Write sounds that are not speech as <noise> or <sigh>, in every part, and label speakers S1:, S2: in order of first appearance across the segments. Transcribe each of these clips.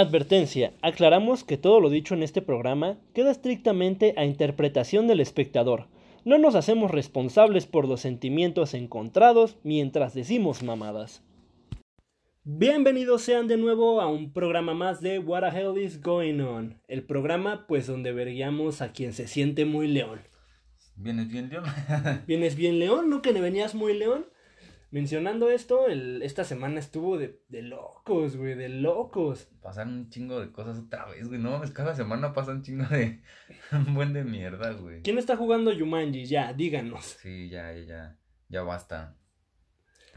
S1: Advertencia, aclaramos que todo lo dicho en este programa queda estrictamente a interpretación del espectador. No nos hacemos responsables por los sentimientos encontrados mientras decimos mamadas. Bienvenidos sean de nuevo a un programa más de What the Hell is Going On, el programa pues donde veríamos a quien se siente muy león.
S2: ¿Vienes bien, León? <laughs>
S1: ¿Vienes bien león? ¿No que venías muy león? Mencionando esto, el, esta semana estuvo de, de locos, güey, de locos.
S2: Pasaron un chingo de cosas otra vez, güey. No <laughs> cada semana pasa un chingo de. <laughs> un buen de mierda, güey.
S1: ¿Quién está jugando Yumanji? Ya, díganos.
S2: Sí, ya, ya, ya. Ya basta.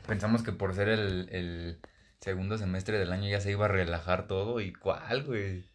S2: Pensamos que por ser el, el segundo semestre del año ya se iba a relajar todo. ¿Y cuál, güey?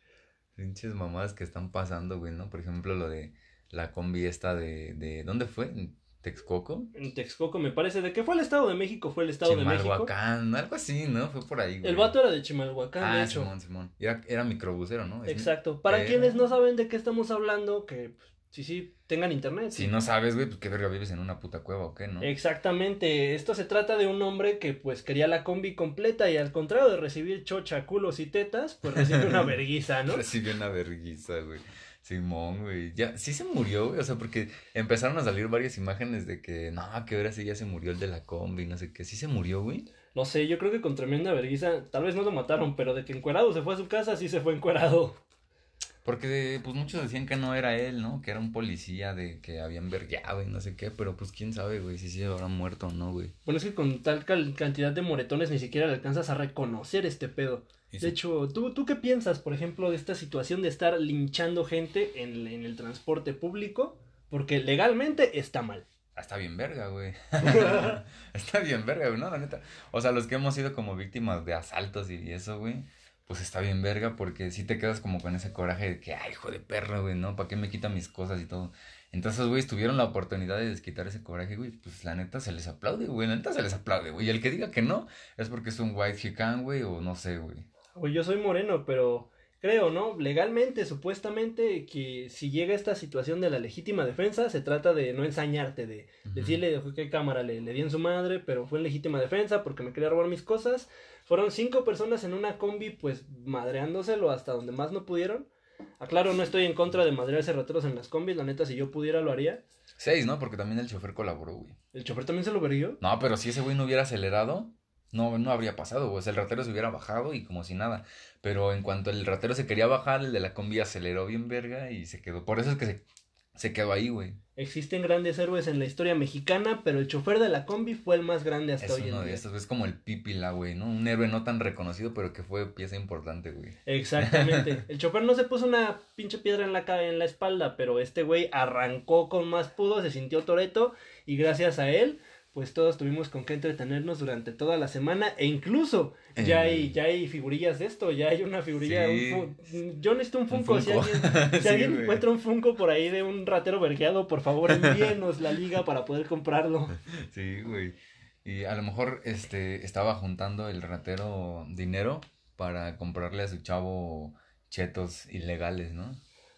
S2: Pinches mamadas que están pasando, güey, ¿no? Por ejemplo, lo de la combi esta de. de ¿Dónde fue? ¿En Texcoco?
S1: En Texcoco me parece. ¿De qué fue el Estado de México? ¿Fue el Estado de México?
S2: Chimalhuacán, algo así, ¿no? Fue por ahí, güey.
S1: El vato era de Chimalhuacán,
S2: Ah,
S1: de hecho.
S2: Simón, Simón. Era, era microbusero, ¿no? Es-
S1: Exacto. Para quienes no saben de qué estamos hablando, que pues, sí, sí, tengan internet.
S2: Si no sabes, güey, pues qué verga vives en una puta cueva o qué, ¿no?
S1: Exactamente, esto se trata de un hombre que pues quería la combi completa y al contrario de recibir chocha, culos y tetas, pues recibe una <laughs> verguiza, ¿no?
S2: Recibió una verguiza, güey. Simón, güey. Ya, sí se murió, güey. O sea, porque empezaron a salir varias imágenes de que, no, que ahora sí ya se murió el de la combi, no sé qué. Sí se murió, güey.
S1: No sé, yo creo que con tremenda verguiza, tal vez no lo mataron, pero de que encuerado se fue a su casa, sí se fue encuerado.
S2: Porque, pues, muchos decían que no era él, ¿no? Que era un policía de que habían vergueado y no sé qué. Pero, pues, quién sabe, güey, si sí habrá muerto o no, güey.
S1: Bueno, es que con tal cantidad de moretones ni siquiera le alcanzas a reconocer este pedo. De hecho, ¿tú, ¿tú qué piensas, por ejemplo, de esta situación de estar linchando gente en, en el transporte público? Porque legalmente está mal.
S2: Está bien verga, güey. <laughs> <laughs> está bien verga, güey, no, la neta. O sea, los que hemos sido como víctimas de asaltos y eso, güey, pues está bien verga porque sí te quedas como con ese coraje de que, ay, hijo de perro, güey, ¿no? ¿Para qué me quita mis cosas y todo? Entonces, güey, tuvieron la oportunidad de desquitar ese coraje, güey, pues la neta se les aplaude, güey, la neta se les aplaude, güey. Y el que diga que no es porque es un white chican, güey, o no sé, güey.
S1: Güey, yo soy moreno, pero creo, ¿no? Legalmente, supuestamente, que si llega esta situación de la legítima defensa, se trata de no ensañarte, de
S2: Ujú.
S1: decirle qué cámara le, le di en su madre, pero fue en legítima defensa porque me quería robar mis cosas. Fueron cinco personas en una combi, pues madreándoselo hasta donde más no pudieron. Aclaro, no estoy en contra de madrearse rateros en las combis, la neta, si yo pudiera lo haría.
S2: Seis, ¿no? Porque también el chofer colaboró, güey.
S1: ¿El chofer también se lo verguió?
S2: No, pero si ese güey no hubiera acelerado, no, no habría pasado, güey. O sea, el ratero se hubiera bajado y como si nada. Pero en cuanto el ratero se quería bajar, el de la combi aceleró bien verga y se quedó. Por eso es que se, se quedó ahí, güey.
S1: Existen grandes héroes en la historia mexicana, pero el chofer de la combi fue el más grande hasta
S2: Es
S1: hoy en
S2: uno de
S1: día.
S2: estos, es como el Pipila, güey, ¿no? Un héroe no tan reconocido, pero que fue pieza importante, güey.
S1: Exactamente. <laughs> El chofer no se puso una pinche piedra en la, en la espalda, pero este güey arrancó con más pudo, se sintió toreto y gracias a él, pues todos tuvimos con qué entretenernos durante toda la semana e incluso ya
S2: Eh.
S1: hay ya hay figurillas de esto, ya hay una figurilla,
S2: Sí.
S1: un yo necesito un
S2: Un
S1: Funko, si alguien, si <laughs> alguien encuentra un Funko por ahí de un ratero vergueado, por favor envíenos la liga para poder comprarlo. <laughs>
S2: Sí, güey. Y a lo mejor este estaba juntando el ratero dinero para comprarle a su chavo chetos ilegales, ¿no?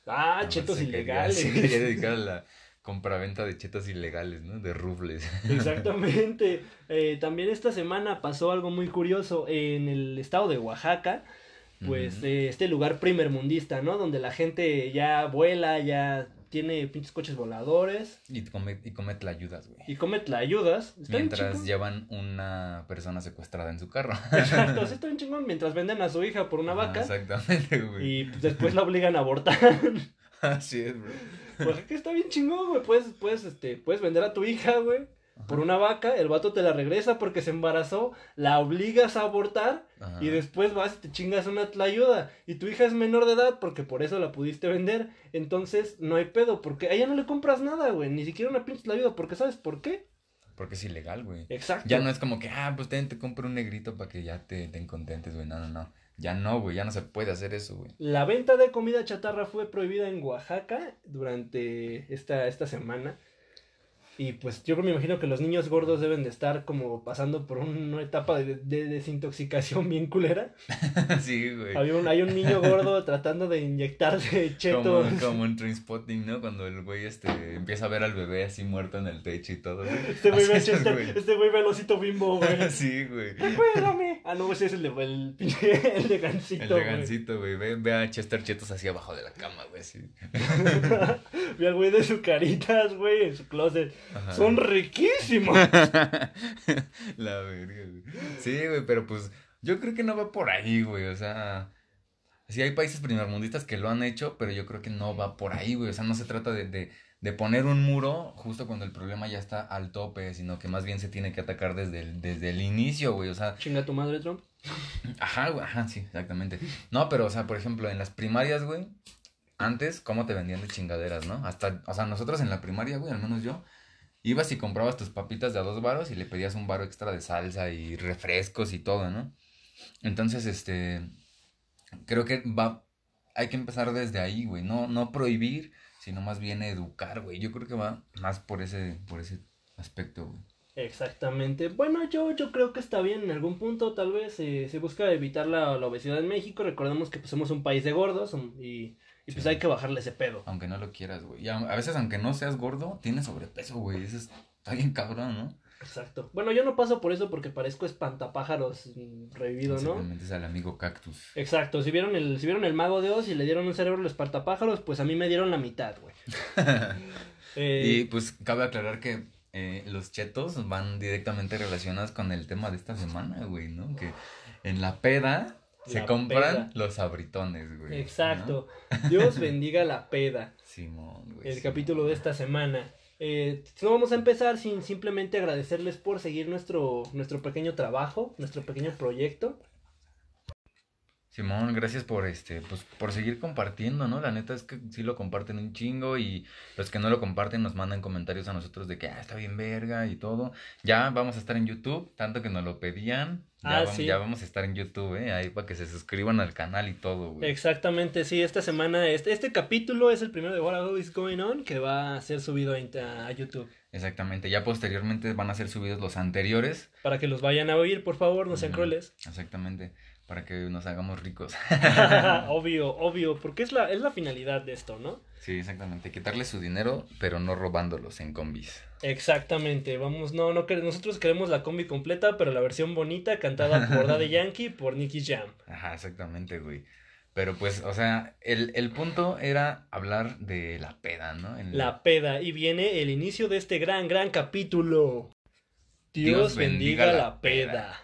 S1: Ah, chetos
S2: quería-
S1: ilegales. <laughs>
S2: se quería dedicar a la compraventa de chetos ilegales, ¿no? De rufles. <laughs>
S1: Exactamente. Eh, también esta semana pasó algo muy curioso en el estado de Oaxaca, pues eh, este lugar primermundista, ¿no? Donde la gente ya vuela, ya tiene pinches coches voladores
S2: Y come, y come tlayudas, güey.
S1: y come tlayudas. Está
S2: Mientras llevan una persona secuestrada en su carro. <laughs>
S1: Exacto, sí <laughs> está bien chingón. Mientras venden a su hija por una
S2: Ah,
S1: vaca
S2: Exactamente, güey.
S1: y pues, después la obligan a abortar. <laughs>
S2: Así es, bro.
S1: Pues que está bien chingón, güey. Puedes, puedes, este, puedes vender a tu hija, güey. Por una vaca, el vato te la regresa porque se embarazó, la obligas a abortar
S2: Ajá.
S1: y después vas y te chingas una tlayuda. Y tu hija es menor de edad porque por eso la pudiste vender. Entonces no hay pedo porque a ella no le compras nada, güey. Ni siquiera una pinche tlayuda porque ¿sabes por qué?
S2: Porque es ilegal, güey.
S1: Exacto.
S2: Ya no es como que, ah, pues ten, te compro un negrito para que ya te, te contentes, güey. No, no, no. Ya no, güey. Ya no se puede hacer eso, güey.
S1: La venta de comida chatarra fue prohibida en Oaxaca durante esta, esta semana. Y pues yo me imagino que los niños gordos deben de estar como pasando por una etapa de, de desintoxicación bien culera. <laughs>
S2: sí, güey.
S1: Hay un, hay un niño gordo tratando de inyectarse chetos.
S2: Como, como en Trainspotting, ¿no? Cuando el güey este, empieza a ver al bebé así muerto en el techo y todo.
S1: Este güey ve, este,
S2: güey.
S1: este güey ve al osito bimbo, güey. <laughs>
S2: sí, güey.
S1: Cuérdame. Ah, no, ese es el de el, el de gancito,
S2: El
S1: güey.
S2: de gancito, güey. Ve, ve a Chester Chetos así abajo de la cama, güey. Así. <laughs>
S1: Ve al güey de sus caritas, güey, en su closet.
S2: Ajá.
S1: Son riquísimos. <laughs>
S2: La verga, güey. Sí, güey, pero pues yo creo que no va por ahí, güey. O sea, sí hay países primermundistas que lo han hecho, pero yo creo que no va por ahí, güey. O sea, no se trata de, de, de poner un muro justo cuando el problema ya está al tope, sino que más bien se tiene que atacar desde el, desde el inicio, güey. O sea,
S1: Chinga tu madre, Trump.
S2: Ajá, güey, ajá, sí, exactamente. No, pero, o sea, por ejemplo, en las primarias, güey, antes, ¿cómo te vendían de chingaderas, no? Hasta, o sea, nosotros en la primaria, güey, al menos yo, ibas y comprabas tus papitas de a dos varos y le pedías un varo extra de salsa y refrescos y todo, ¿no? Entonces, este, creo que va, hay que empezar desde ahí, güey, no, no prohibir, sino más bien educar, güey. Yo creo que va más por ese, por ese aspecto, güey.
S1: Exactamente. Bueno, yo, yo creo que está bien en algún punto, tal vez eh, se busca evitar la, obesidad en México. Recordemos que pues, somos un país de gordos um, y, pues hay que bajarle ese pedo.
S2: Aunque no lo quieras, güey. Y a, a veces, aunque no seas gordo, tienes sobrepeso, güey. Eso es- está bien cabrón, ¿no?
S1: Exacto. Bueno, yo no paso por eso porque parezco espantapájaros mm, revivido, ¿no?
S2: Simplemente es al amigo cactus.
S1: Exacto, si vieron el, si vieron el mago de Oz y le dieron un cerebro a los espantapájaros, pues a mí me dieron la mitad, güey. <laughs> Eh,
S2: Y pues cabe aclarar que eh, los chetos van directamente relacionados con el tema de esta semana, güey, ¿no? Que en la peda se
S1: La
S2: compran
S1: peda.
S2: los abritones, güey.
S1: Exacto. Dios bendiga la peda.
S2: Simón, güey.
S1: el capítulo de esta semana. Eh, no vamos a empezar sin simplemente agradecerles por seguir nuestro, nuestro pequeño trabajo, nuestro pequeño proyecto.
S2: Simón, gracias por este, pues por seguir compartiendo, ¿no? La neta es que sí lo comparten un chingo y los que no lo comparten nos mandan comentarios a nosotros de que ah, está bien verga y todo. Ya vamos a estar en YouTube, tanto que nos lo pedían. Ya,
S1: Ah,
S2: vamos,
S1: sí.
S2: ya vamos a estar en YouTube, ¿eh? Ahí para que se suscriban al canal y todo, güey.
S1: Exactamente, sí, esta semana, este, este capítulo es el primero de What is Going On que va a ser subido a, YouTube.
S2: Exactamente. Ya posteriormente van a ser subidos los anteriores.
S1: Para que los vayan a oír, por favor, no sean
S2: Ujú.
S1: crueles.
S2: Exactamente. Para que nos hagamos ricos. <laughs> <laughs>
S1: obvio, obvio, porque es la, es la finalidad de esto, ¿no?
S2: Sí, exactamente. Quitarle su dinero, pero no robándolos en combis.
S1: Exactamente, vamos, no, no nosotros queremos la combi completa, pero la versión bonita cantada por Daddy <laughs> Yankee por Nicky Jam.
S2: Ajá, exactamente, güey. Pero pues, o sea, el, el punto era hablar de la peda, ¿no?
S1: La peda, y viene el inicio de este gran, gran capítulo. Dios, bendiga, la peda.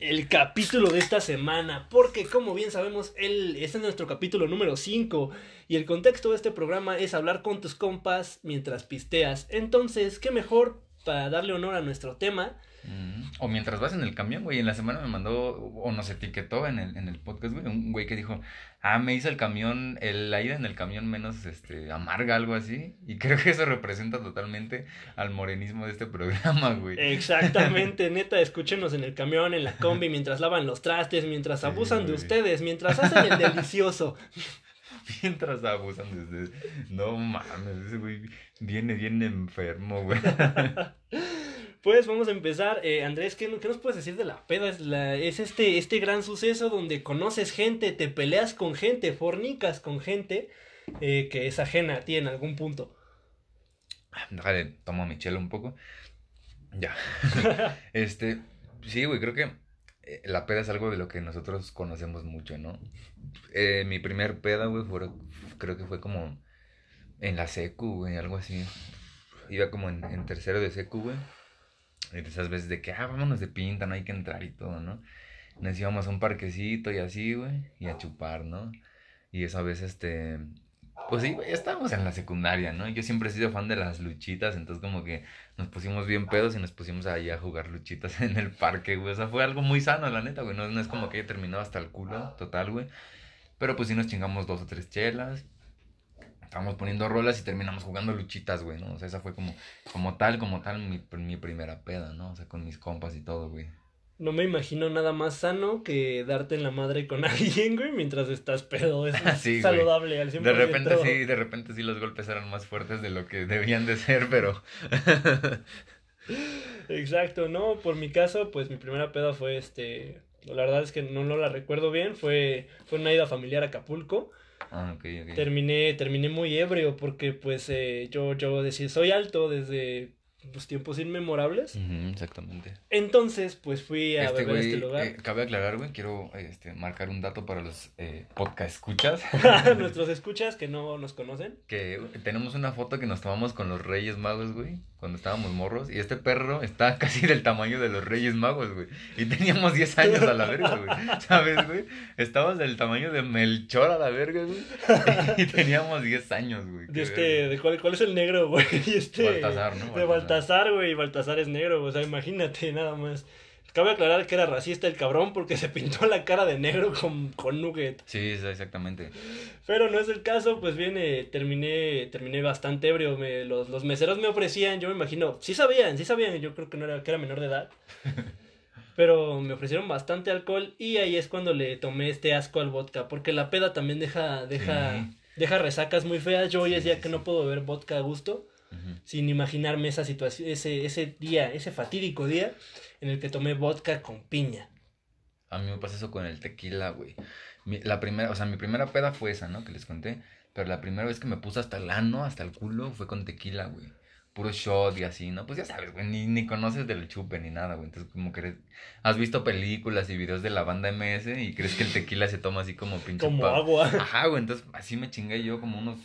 S1: El capítulo de esta semana, porque como bien sabemos, el, este es nuestro capítulo número 5 y el contexto de este programa es hablar con tus compas mientras pisteas. Entonces, ¿qué mejor para darle honor a nuestro tema?
S2: Mm, O mientras vas en el camión, güey, en la semana me mandó o nos etiquetó en el, en el podcast, güey, un güey que dijo, ah, me hizo el camión, el, la ida en el camión menos, este, amarga, algo así, y creo que eso representa totalmente al morenismo de este programa, güey.
S1: Exactamente, <laughs> neta, escúchenos en el camión, en la combi, mientras lavan los trastes, mientras
S2: Sí,
S1: abusan de ustedes, mientras hacen el delicioso.
S2: Mientras abusan de ustedes. No mames, ese güey viene bien enfermo, güey. <laughs>
S1: Pues vamos a empezar. Eh, Andrés, ¿qué, qué nos puedes decir de la peda? Es, la- es este, este gran suceso donde conoces gente, te peleas con gente, fornicas con gente eh, que es ajena a ti en algún punto.
S2: Déjale, tomo mi chela un poco. Ya. <laughs> <laughs> Este, sí, güey, creo que eh, la peda es algo de lo que nosotros conocemos mucho, ¿no? Eh, mi primer peda, güey, fue, creo que fue como en la secu, güey, algo así. Iba como en, en tercero de secu, güey. Esas veces de que, ah, vámonos de pinta, no hay que entrar y todo, ¿no? Nos íbamos a un parquecito y así, güey, y a chupar, ¿no? Y esa vez, este, pues sí, ya estábamos en la secundaria, ¿no? Yo siempre he sido fan de las luchitas, entonces como que nos pusimos bien pedos y nos pusimos ahí a jugar luchitas <laughs> en el parque, güey. O sea, fue algo muy sano, la neta, güey. No, no es como que haya terminado hasta el culo, total, güey. Pero pues sí nos chingamos dos o tres chelas. Estábamos poniendo rolas y terminamos jugando luchitas, güey, ¿no? O sea, esa fue como, como tal, como tal, mi, mi primera peda, ¿no? O sea, con mis compas y todo, güey.
S1: No me imagino nada más sano que darte en la madre con <laughs> alguien, güey, mientras estás pedo. Es <laughs>
S2: Sí, güey.
S1: saludable al 100%.
S2: De repente sí, de repente sí los golpes eran más fuertes de lo que debían de ser, pero... <laughs>
S1: Exacto, no, por mi caso, pues mi primera peda fue este, la verdad es que no, no la recuerdo bien, fue, fue una ida familiar a Acapulco.
S2: Ah.
S1: Terminé, terminé muy ebrio porque pues eh, yo, yo decía, soy alto desde pues, tiempos inmemorables.
S2: Exactamente.
S1: Entonces, pues fui a
S2: Este
S1: beber este lugar.
S2: eh, cabe aclarar, güey, quiero este, marcar un dato para los eh, podcast escuchas. <laughs> <laughs>
S1: Nuestros escuchas que no nos conocen.
S2: Que tenemos una foto que nos tomamos con los Reyes Magos, güey, cuando estábamos morros. Y este perro está <laughs> casi del tamaño de los Reyes Magos, güey. Y teníamos 10 años a la verga, güey. ¿Sabes, güey? Estábamos del tamaño de Melchor a la verga, güey. Y teníamos 10 años, güey.
S1: De este,
S2: verga.
S1: de cuál, cuál es el negro, güey. Este,
S2: Baltasar, ¿no?
S1: De
S2: Baltasar.
S1: Baltasar, güey. y Baltasar es negro, o sea, imagínate, <laughs> nada más. Cabe aclarar que era racista el cabrón porque se pintó la cara de negro con, con nugget.
S2: Sí, exactamente.
S1: Pero no es el caso, pues bien, eh, terminé, terminé bastante ebrio. Me, los, los meseros me ofrecían, yo me imagino, sí sabían, sí sabían, yo creo que no era, que era menor de edad. <laughs> Pero me ofrecieron bastante alcohol y ahí es cuando le tomé este asco al vodka, porque la peda también deja, deja,
S2: Sí.
S1: deja resacas muy feas. Yo hoy
S2: Sí,
S1: es día
S2: sí,
S1: que no puedo beber vodka a gusto, Sin imaginarme esa situación, ese, ese día, ese fatídico día en el que tomé vodka con piña.
S2: A mí me pasa eso con el tequila, güey. Mi- la primera, o sea, mi primera peda fue esa, ¿no? Que les conté. Pero la primera vez que me puse hasta el ano, hasta el culo, fue con tequila, güey. Puro shot y así, ¿no? Pues ya sabes, güey, ni, ni conoces del chupe ni nada, güey. Entonces, como que has visto películas y videos de la banda MS y crees que el tequila se toma así como pinche
S1: Como agua.
S2: Ajá, güey, entonces así me chingué yo como unos,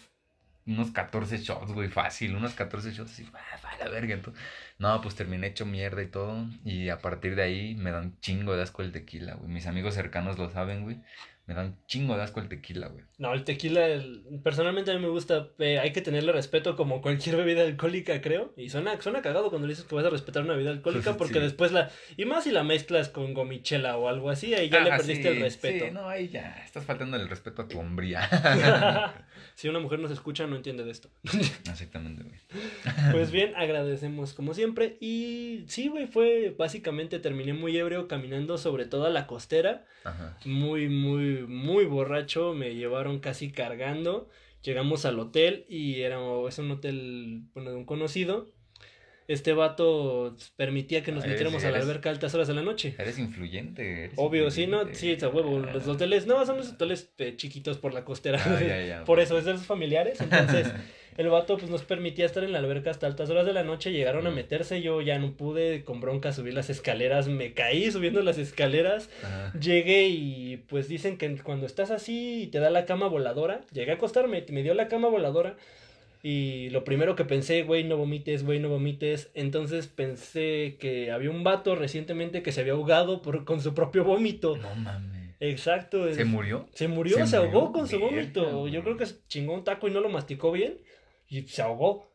S2: unos 14 shots, güey, fácil, unos 14 shots así, ah, va la verga. Entonces, no, pues terminé hecho mierda y todo. Y a partir de ahí me da un chingo de asco el tequila, güey. Mis amigos cercanos lo saben, güey. Me da un chingo de asco el tequila, güey.
S1: No, el tequila, el- personalmente a mí me gusta, eh, hay que tenerle respeto como cualquier bebida alcohólica, creo. Y suena, suena cagado cuando dices que vas a respetar una bebida alcohólica porque
S2: Sí.
S1: después la... Y más si la mezclas con gomichela o algo así, ahí ya le
S2: Ah,
S1: perdiste
S2: sí,
S1: el respeto.
S2: Sí, no, ahí ya estás faltando el respeto a tu hombría. <laughs> <laughs>
S1: si una mujer nos escucha no entiende de esto. <laughs>
S2: Exactamente, güey. <laughs>
S1: Pues bien, agradecemos como siempre. Y sí, güey, fue básicamente terminé muy ebrio caminando sobre toda la costera.
S2: Ajá.
S1: muy, muy, muy borracho, me llevaron casi cargando. Llegamos al hotel y era es un hotel, bueno, de un conocido. Este vato permitía que nos
S2: Ah, eres-
S1: metiéramos a la alberca a altas horas de la noche.
S2: Eres influyente. eres
S1: Obvio, sí, ¿no? Sí, a huevo.
S2: Ah.
S1: Los hoteles, no, son los hoteles eh, chiquitos por la costera.
S2: Ah, ya, ya, <laughs>
S1: por eso, es de los familiares. Entonces, <laughs> el vato pues nos permitía estar en la alberca hasta altas horas de la noche. Llegaron a meterse, yo ya no pude, con bronca subir las escaleras, me caí subiendo las escaleras.
S2: Ajá.
S1: Llegué y pues dicen que cuando estás así y te da la cama voladora, llegué a acostarme, me dio la cama voladora y lo primero que pensé, güey, no vomites, güey, no vomites. Entonces pensé que había un vato recientemente que se había ahogado por, con su propio vómito.
S2: No mames.
S1: Exacto.
S2: ¿Se murió?
S1: Se murió,
S2: ¿Se
S1: se,
S2: murió?
S1: ahogó con su vómito. Yo creo que se chingó un taco y no lo masticó bien y se ahogó.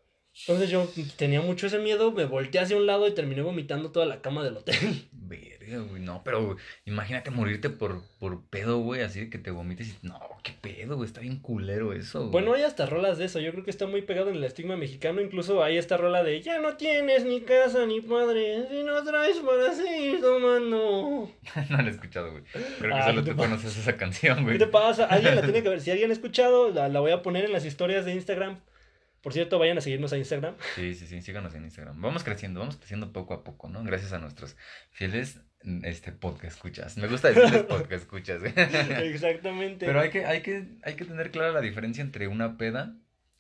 S1: Entonces yo tenía mucho ese miedo, me volteé hacia un lado y terminé vomitando toda la cama del hotel.
S2: Verga, güey. No, pero güey, imagínate morirte por, por pedo, güey. Así de que te vomites y. No, qué pedo, güey. Está bien culero eso. güey.
S1: Bueno, hay hasta rolas de eso. Yo creo que está muy pegado en el estigma mexicano. Incluso hay esta rola de Ya no tienes ni casa ni padre. Si no traes para seguir tomando. <laughs>
S2: no lo he escuchado, güey. Creo que
S1: Ay,
S2: solo
S1: ¿qué
S2: tú
S1: te
S2: conoces esa canción,
S1: ¿Qué
S2: güey.
S1: te pasa? Alguien la <laughs> tiene que ver. Si alguien ha escuchado, la, la voy a poner en las historias de Instagram. Por cierto, vayan a seguirnos a Instagram.
S2: Sí, sí, sí. Síganos en Instagram. Vamos creciendo, vamos creciendo poco a poco, ¿no? Gracias a nuestros fieles este podcast escuchas. Me gusta decirles podcast escuchas. <laughs> <laughs>
S1: Exactamente.
S2: Pero hay que, hay que, hay que tener clara la diferencia entre una peda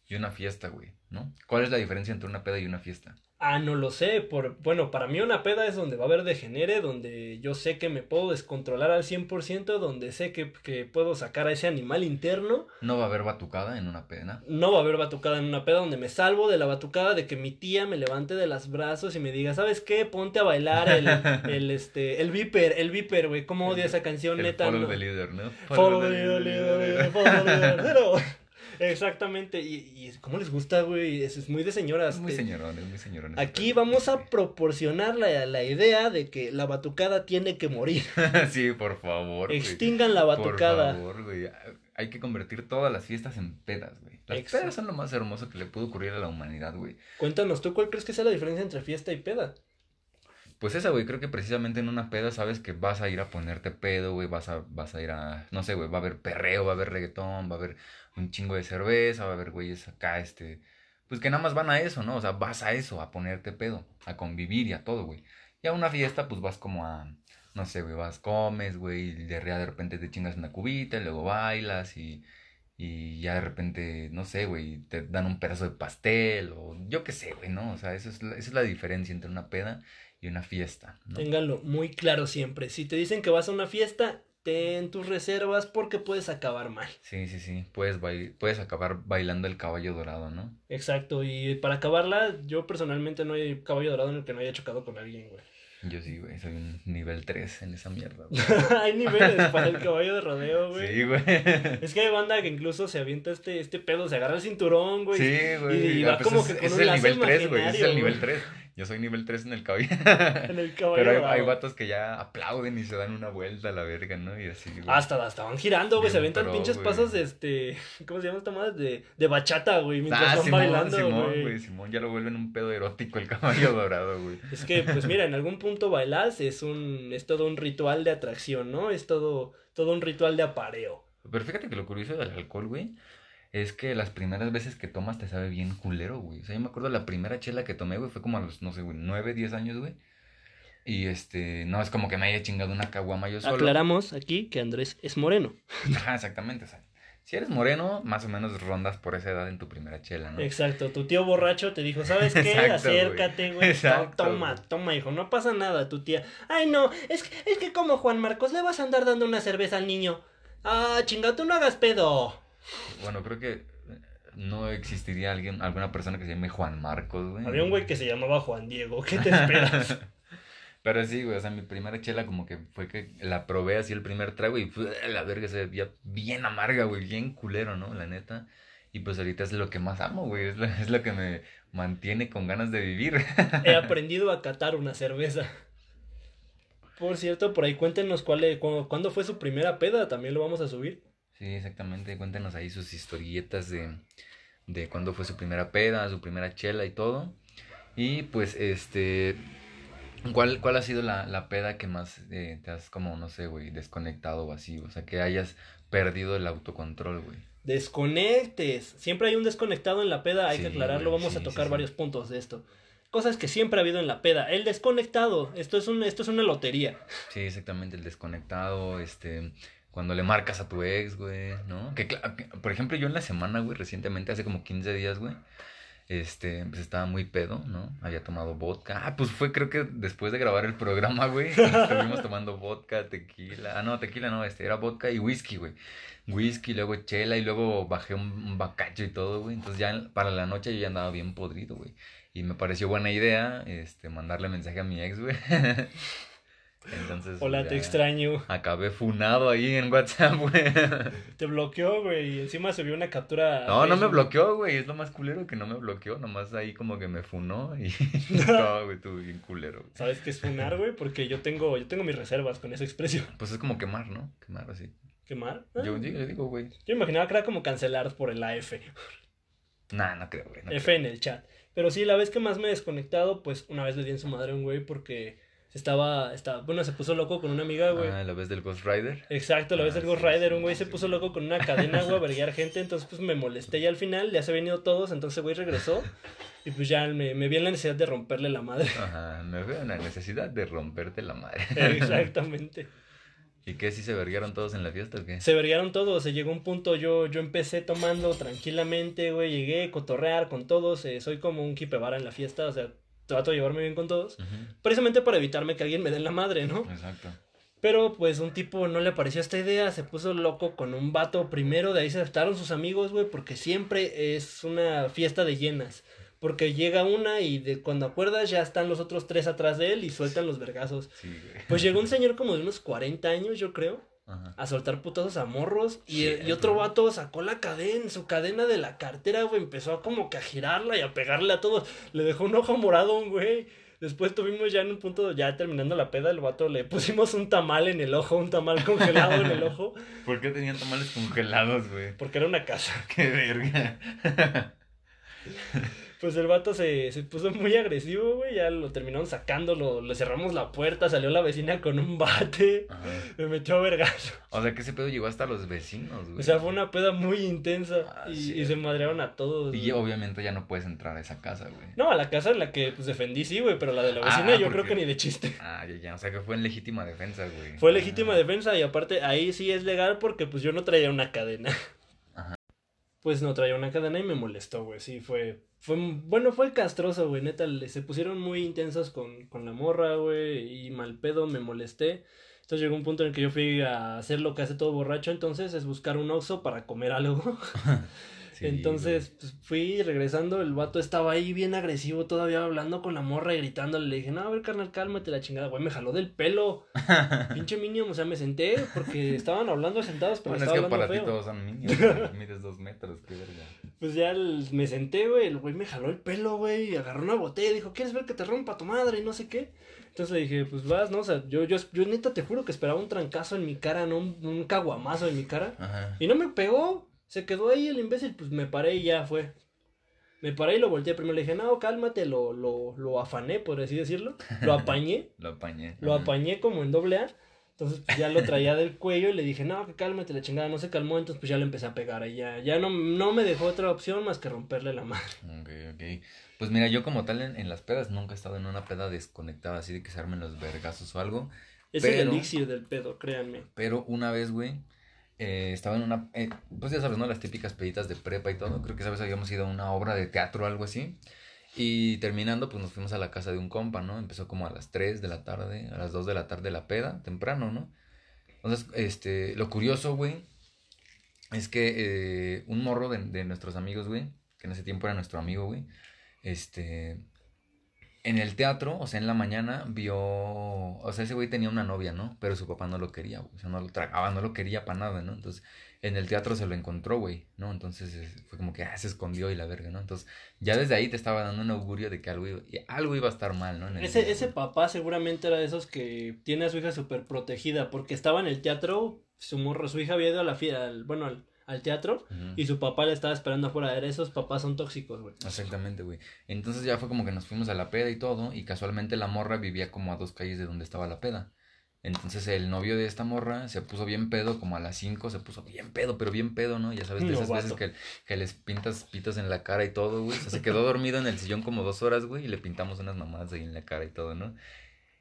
S2: y una fiesta, güey, ¿no? ¿Cuál es la diferencia entre una peda y una fiesta?
S1: Ah, no lo sé. Por... Bueno, para mí una peda es donde va a haber degenere, donde yo sé que me puedo descontrolar al 100%, donde sé que, que puedo sacar a ese animal interno.
S2: No va a haber batucada en una peda.
S1: No va a haber batucada en una peda donde me salvo de la batucada de que mi tía me levante de los brazos y me diga, ¿sabes qué? Ponte a bailar el, <laughs> el este, el Viper, el Viper, güey. ¿Cómo odio esa canción,
S2: El
S1: neta?
S2: follow
S1: no?
S2: the leader, ¿no?
S1: Follow the leader, follow the leader, <laughs> Exactamente. Y, y ¿cómo les gusta, güey? Es, es muy de señoras.
S2: Es muy
S1: Eh,
S2: señorón, es muy señorón. ese
S1: Aquí vamos a proporcionar la, la idea de que la batucada tiene que morir. <laughs>
S2: sí, por favor. güey.
S1: Extingan la batucada.
S2: Por favor, güey. Hay que convertir todas las fiestas en pedas, güey. Las
S1: Exacto.
S2: pedas son lo más hermoso que le puede ocurrir a la humanidad, güey.
S1: Cuéntanos, ¿tú cuál crees que sea la diferencia entre fiesta y peda?
S2: pues esa, güey, creo que precisamente en una peda sabes que vas a ir a ponerte pedo, güey, vas a, vas a ir a, no sé, güey, va a haber perreo, va a haber reggaetón, va a haber un chingo de cerveza, va a haber güeyes acá, este, pues que nada más van a eso, ¿no? O sea, vas a eso, a ponerte pedo, a convivir y a todo, güey. Y a una fiesta, pues vas como a, no sé, güey, vas, comes, güey, y de, de repente te chingas una cubita, y luego bailas y, y ya de repente, no sé, güey, te dan un pedazo de pastel o yo qué sé, güey, ¿no? O sea, eso es, esa es la diferencia entre una peda y una fiesta. ¿no?
S1: Ténganlo muy claro siempre. Si te dicen que vas a una fiesta, ten tus reservas porque puedes acabar mal.
S2: Sí, sí, sí. Puedes, puedes acabar bailando el caballo dorado, ¿no?
S1: Exacto. Y para acabarla, yo personalmente no hay caballo dorado en el que no haya chocado con alguien, güey.
S2: Yo sí, güey, soy un nivel 3 en esa mierda. <laughs>
S1: hay niveles para el caballo de rodeo, güey.
S2: Sí, güey.
S1: Es que hay banda que incluso se avienta este, este pedo, se agarra el cinturón, güey.
S2: Sí, güey.
S1: Y, va
S2: ah, pues
S1: como
S2: es,
S1: que con
S2: es
S1: un
S2: el nivel 3, güey. Es el nivel
S1: güey.
S2: 3. Yo soy nivel 3 en el caballo. <laughs>
S1: En el caballo
S2: Pero hay, hay vatos que ya aplauden y se dan una vuelta a la verga, ¿no? Y así, güey.
S1: Hasta, hasta van girando, güey. Se aventan
S2: pro,
S1: pinches
S2: güey.
S1: pasos de este. ¿Cómo se llama esta madre? De, de bachata, güey. Mientras
S2: Ah,
S1: van
S2: Simón,
S1: bailando,
S2: Simón,
S1: güey.
S2: güey. Simón ya lo vuelven un pedo erótico el caballo <laughs> dorado, güey.
S1: Es que, pues mira, en algún punto bailar es un. es todo un ritual de atracción, ¿no? Es todo, todo un ritual de apareo.
S2: Pero fíjate que lo curioso del alcohol, güey, es que las primeras veces que tomas te sabe bien culero, güey. O sea, yo me acuerdo la primera chela que tomé, güey, fue como a los, no sé, güey, 9, 10 años, güey. Y este, no es como que me haya chingado una caguama yo solo.
S1: Aclaramos aquí que Andrés es moreno. <laughs>
S2: Ajá, exactamente, o sea, si eres moreno, más o menos rondas por esa edad en tu primera chela, ¿no?
S1: Exacto, tu tío borracho te dijo, ¿sabes qué?
S2: Exacto,
S1: Acércate,
S2: güey. <laughs>
S1: toma, toma, hijo, no pasa nada, tu tía. Ay, no, es que, es que como Juan Marcos le vas a andar dando una cerveza al niño. Ah, chinga, tú no hagas pedo.
S2: Bueno, creo que eh, no existiría alguien, alguna persona que se llame Juan Marcos, güey.
S1: Había un güey que se llamaba Juan Diego, ¿qué te esperas? <laughs>
S2: Pero sí, güey, o sea, mi primera chela como que fue que la probé así el primer trago y fue, la verga se veía bien amarga, güey, bien culero, ¿no? La neta. Y pues ahorita es lo que más amo, güey, es lo, es lo que me mantiene con ganas de vivir. <laughs>
S1: He <laughs> aprendido a catar una cerveza. Por cierto, por ahí cuéntenos cuál, cu- cuándo fue su primera peda, también lo vamos a subir.
S2: Sí, exactamente, cuéntenos ahí sus historietas de, de cuándo fue su primera peda, su primera chela y todo. Y pues, este, ¿cuál, cuál ha sido la, la peda que más eh, te has como, no sé, güey, desconectado o así? O sea, que hayas perdido el autocontrol, güey.
S1: Desconectes. Siempre hay un desconectado en la peda, hay
S2: Sí,
S1: que aclararlo,
S2: güey,
S1: vamos a tocar
S2: sí.
S1: varios puntos de esto. Cosas que siempre ha habido en la peda. El desconectado. Esto es un, esto es una lotería.
S2: Sí, exactamente, el desconectado, este, cuando le marcas a tu ex, güey, ¿no? Que, por ejemplo, yo en la semana, güey, recientemente, hace como 15 días, güey, este, pues estaba muy pedo, ¿no? Había tomado vodka. Ah, pues fue creo que después de grabar el programa, güey, <laughs> estuvimos tomando vodka, tequila. Ah, no, tequila no, este, era vodka y whisky, güey. Whisky, luego chela y luego bajé un, un bacacho y todo, güey. Entonces ya para la noche yo ya andaba bien podrido, güey. Y me pareció buena idea, este, mandarle mensaje a mi ex, güey. <laughs> Entonces.
S1: Hola, te extraño.
S2: Acabé funado ahí en WhatsApp, güey.
S1: Te bloqueó, güey. Y encima subió una captura.
S2: No, no me bloqueó, güey. Es lo más culero que no me bloqueó. Nomás ahí como que me funó y. <laughs> <laughs> no, güey, estuvo bien culero. güey.
S1: ¿Sabes qué es funar, güey? Porque yo tengo, yo tengo mis reservas con esa expresión.
S2: Pues es como quemar, ¿no? Quemar así.
S1: ¿Quemar? Ah,
S2: Yo, yo digo, güey.
S1: yo imaginaba que era como cancelar por el AF.
S2: Nah, no creo, güey. no
S1: F
S2: creo.
S1: en el chat. Pero sí, la vez que más me he desconectado, pues una vez le di en su madre a un güey porque estaba, estaba, bueno, se puso loco con una amiga, güey.
S2: Ah, la vez del Ghost Rider.
S1: Exacto, la vez
S2: Ah,
S1: del Ghost Rider,
S2: sí,
S1: un güey
S2: sí,
S1: se puso loco con una cadena, güey, a verguiar gente, entonces pues me molesté y al final ya se habían ido todos, entonces güey regresó y pues ya me, me vi en la necesidad de romperle la madre.
S2: Ajá, me veo en la necesidad de romperte la madre. <laughs>
S1: Exactamente.
S2: ¿Y qué? ¿Sí se vergueron todos en la fiesta o qué?
S1: Se verguiaron todos, se llegó un punto, yo, yo empecé tomando tranquilamente, güey, llegué a cotorrear con todos, eh, soy como un kipebara en la fiesta, o sea, trato de llevarme bien con todos, precisamente para evitarme que alguien me dé la madre, ¿no?
S2: Exacto.
S1: Pero pues un tipo no le pareció esta idea, se puso loco con un vato primero, de ahí se adaptaron sus amigos, güey, porque siempre es una fiesta de llenas. Porque llega una y de cuando acuerdas ya están los otros tres atrás de él y sueltan los vergazos.
S2: Sí.
S1: Pues llegó un <laughs> señor como de unos 40 años, yo creo,
S2: Ajá.
S1: a soltar putazos a morros. Y, y otro vato sacó la cadena, su cadena de la cartera, güey, empezó a como que a girarla y a pegarle a todos. Le dejó un ojo morado un güey. Después tuvimos ya en un punto, ya terminando la peda, el vato le pusimos un tamal en el ojo, un tamal congelado en el ojo, <laughs>
S2: ¿Por qué tenían tamales congelados, güey?
S1: porque era una casa. <laughs>
S2: Qué verga. <laughs>
S1: Pues el vato se, se puso <laughs> muy agresivo, güey. Ya lo terminaron sacando, lo, le cerramos la puerta, salió la vecina con un bate. Me metió a vergazo.
S2: O sea que ese pedo llegó hasta los vecinos, güey.
S1: O sea, fue una peda muy intensa. Ah, y, y, se madrearon a todos.
S2: Y obviamente ya no puedes entrar a esa casa, güey.
S1: No, a la casa en la que pues defendí sí, güey, pero la de la vecina ah, yo creo que ni de chiste.
S2: Ah, ya, ya. O sea que fue en legítima defensa, güey.
S1: Fue legítima defensa y aparte ahí sí es legal porque pues yo no traía una cadena. Ajá. Pues no traía una cadena y me molestó, güey. Sí, fue fue, bueno, fue castroso, güey, neta, se pusieron muy intensos con, con la morra, güey, y mal pedo, me molesté. Entonces llegó un punto en el que yo fui a hacer lo que hace todo borracho, entonces es buscar un oso para comer algo. <laughs> <laughs> Entonces pues, fui regresando, el vato estaba ahí bien agresivo, todavía hablando con la morra y gritándole. Le dije, no, a ver, carnal, cálmate la chingada, güey, me jaló del pelo. <laughs> Pinche minion, o sea, me senté porque estaban hablando sentados, pero bueno, estaba es que para ti todos son mides dos metros, qué verga. Pues ya me senté, güey, el güey me jaló el pelo, güey, agarró una botella y dijo, ¿quieres ver que te rompa tu madre? Y no sé qué. Entonces le dije, pues vas, ¿no? O sea, yo, yo, yo neta te juro que esperaba un trancazo en mi cara, no un, un caguamazo en mi cara. Ajá. Y no me pegó. Se quedó ahí el imbécil, pues me paré y ya fue. Me paré y lo volteé. Primero le dije, no, cálmate, lo, lo, lo afané, por así decirlo. Lo <laughs> apañé.
S2: lo apañé.
S1: Lo apañé como en doble A. Entonces pues, ya lo traía del cuello y le dije, no, que cálmate, la chingada. No se calmó, entonces pues ya le empecé a pegar. Y ya, ya no, no me dejó otra opción más que romperle la madre.
S2: Ok, ok. Pues mira, yo como tal en, las pedas nunca he estado en una peda desconectada, así de que se armen los vergazos o algo.
S1: Es el elixir del pedo, créanme.
S2: Pero una vez, güey, eh, estaba en una, eh, pues ya sabes, ¿no? Las típicas peditas de prepa y todo. Creo que esa vez habíamos ido a una obra de teatro o algo así. Y terminando, pues nos fuimos a la casa de un compa, ¿no? Empezó como a las 3 de la tarde, a las 2 de la tarde la peda, temprano, ¿no? Entonces, este, lo curioso, güey, es que eh, un morro de, de nuestros amigos, güey, que en ese tiempo era nuestro amigo, güey, este, en el teatro, o sea, en la mañana, vio. O sea, ese güey tenía una novia, ¿no? Pero su papá no lo quería, güey. O sea, no lo tragaba, no lo quería para nada, ¿no? Entonces, en el teatro se lo encontró, güey, ¿no? Entonces fue como que ah, se escondió y la verga, ¿no? Entonces, ya desde ahí te estaba dando un augurio de que algo iba, algo iba a estar mal, ¿no?
S1: ese, ese papá seguramente era de esos que tiene a su hija súper protegida, porque estaba en el teatro, su morro, su hija había ido a la fiesta, bueno, al al teatro y su papá le estaba esperando afuera. Esos papás son tóxicos, güey.
S2: Exactamente, güey. Entonces ya fue como que nos fuimos a la peda y todo y casualmente la morra vivía como a dos calles de donde estaba la peda. Entonces el novio de esta morra se puso bien pedo, como a las cinco se puso bien pedo, pero bien pedo, ¿no? Ya sabes, de esas veces que, que, les pintas pitos en la cara y todo, güey. O sea, se quedó dormido en el sillón como dos horas, güey, y le pintamos unas mamadas ahí en la cara y todo, ¿no?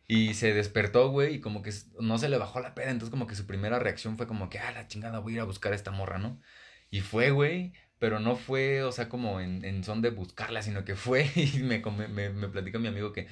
S2: Y se despertó, güey, y como que no se le bajó la peda. Entonces, como que su primera reacción fue como que, ah, la chingada, voy a ir a buscar a esta morra, ¿no? Y fue, güey, pero no fue, o sea, como en, en son de buscarla, sino que fue <laughs> y me, me, me platica mi amigo que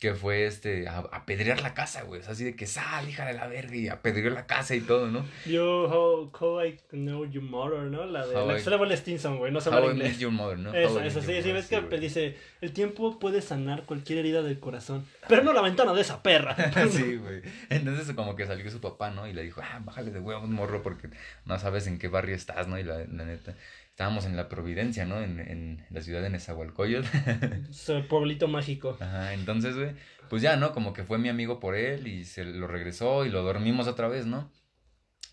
S2: que fue este a, apedrear la casa, güey. O sea, así de que sal, hija de la verga, y apedreó la casa y todo, ¿no?
S1: Yo, how, how I know your mother, ¿no? La de how la historia de Stinson, güey, no se habla inglés. Your mother, ¿no? Eso, eso sí, sí, ves que dice, el tiempo puede sanar cualquier herida del corazón, pero no la ventana de esa perra. <laughs>
S2: sí, güey. Entonces como que salió su papá, ¿no? Y le dijo, ah, bájale de huevos, morro, porque no sabes en qué barrio estás, ¿no? Y la, la neta estábamos en la Providencia, ¿no? En, en la ciudad de Nezahualcóyotl. <laughs>
S1: el pueblito mágico.
S2: Ajá, entonces, güey, pues ya, ¿no? Como que fue mi amigo por él y se lo regresó y lo dormimos otra vez, ¿no?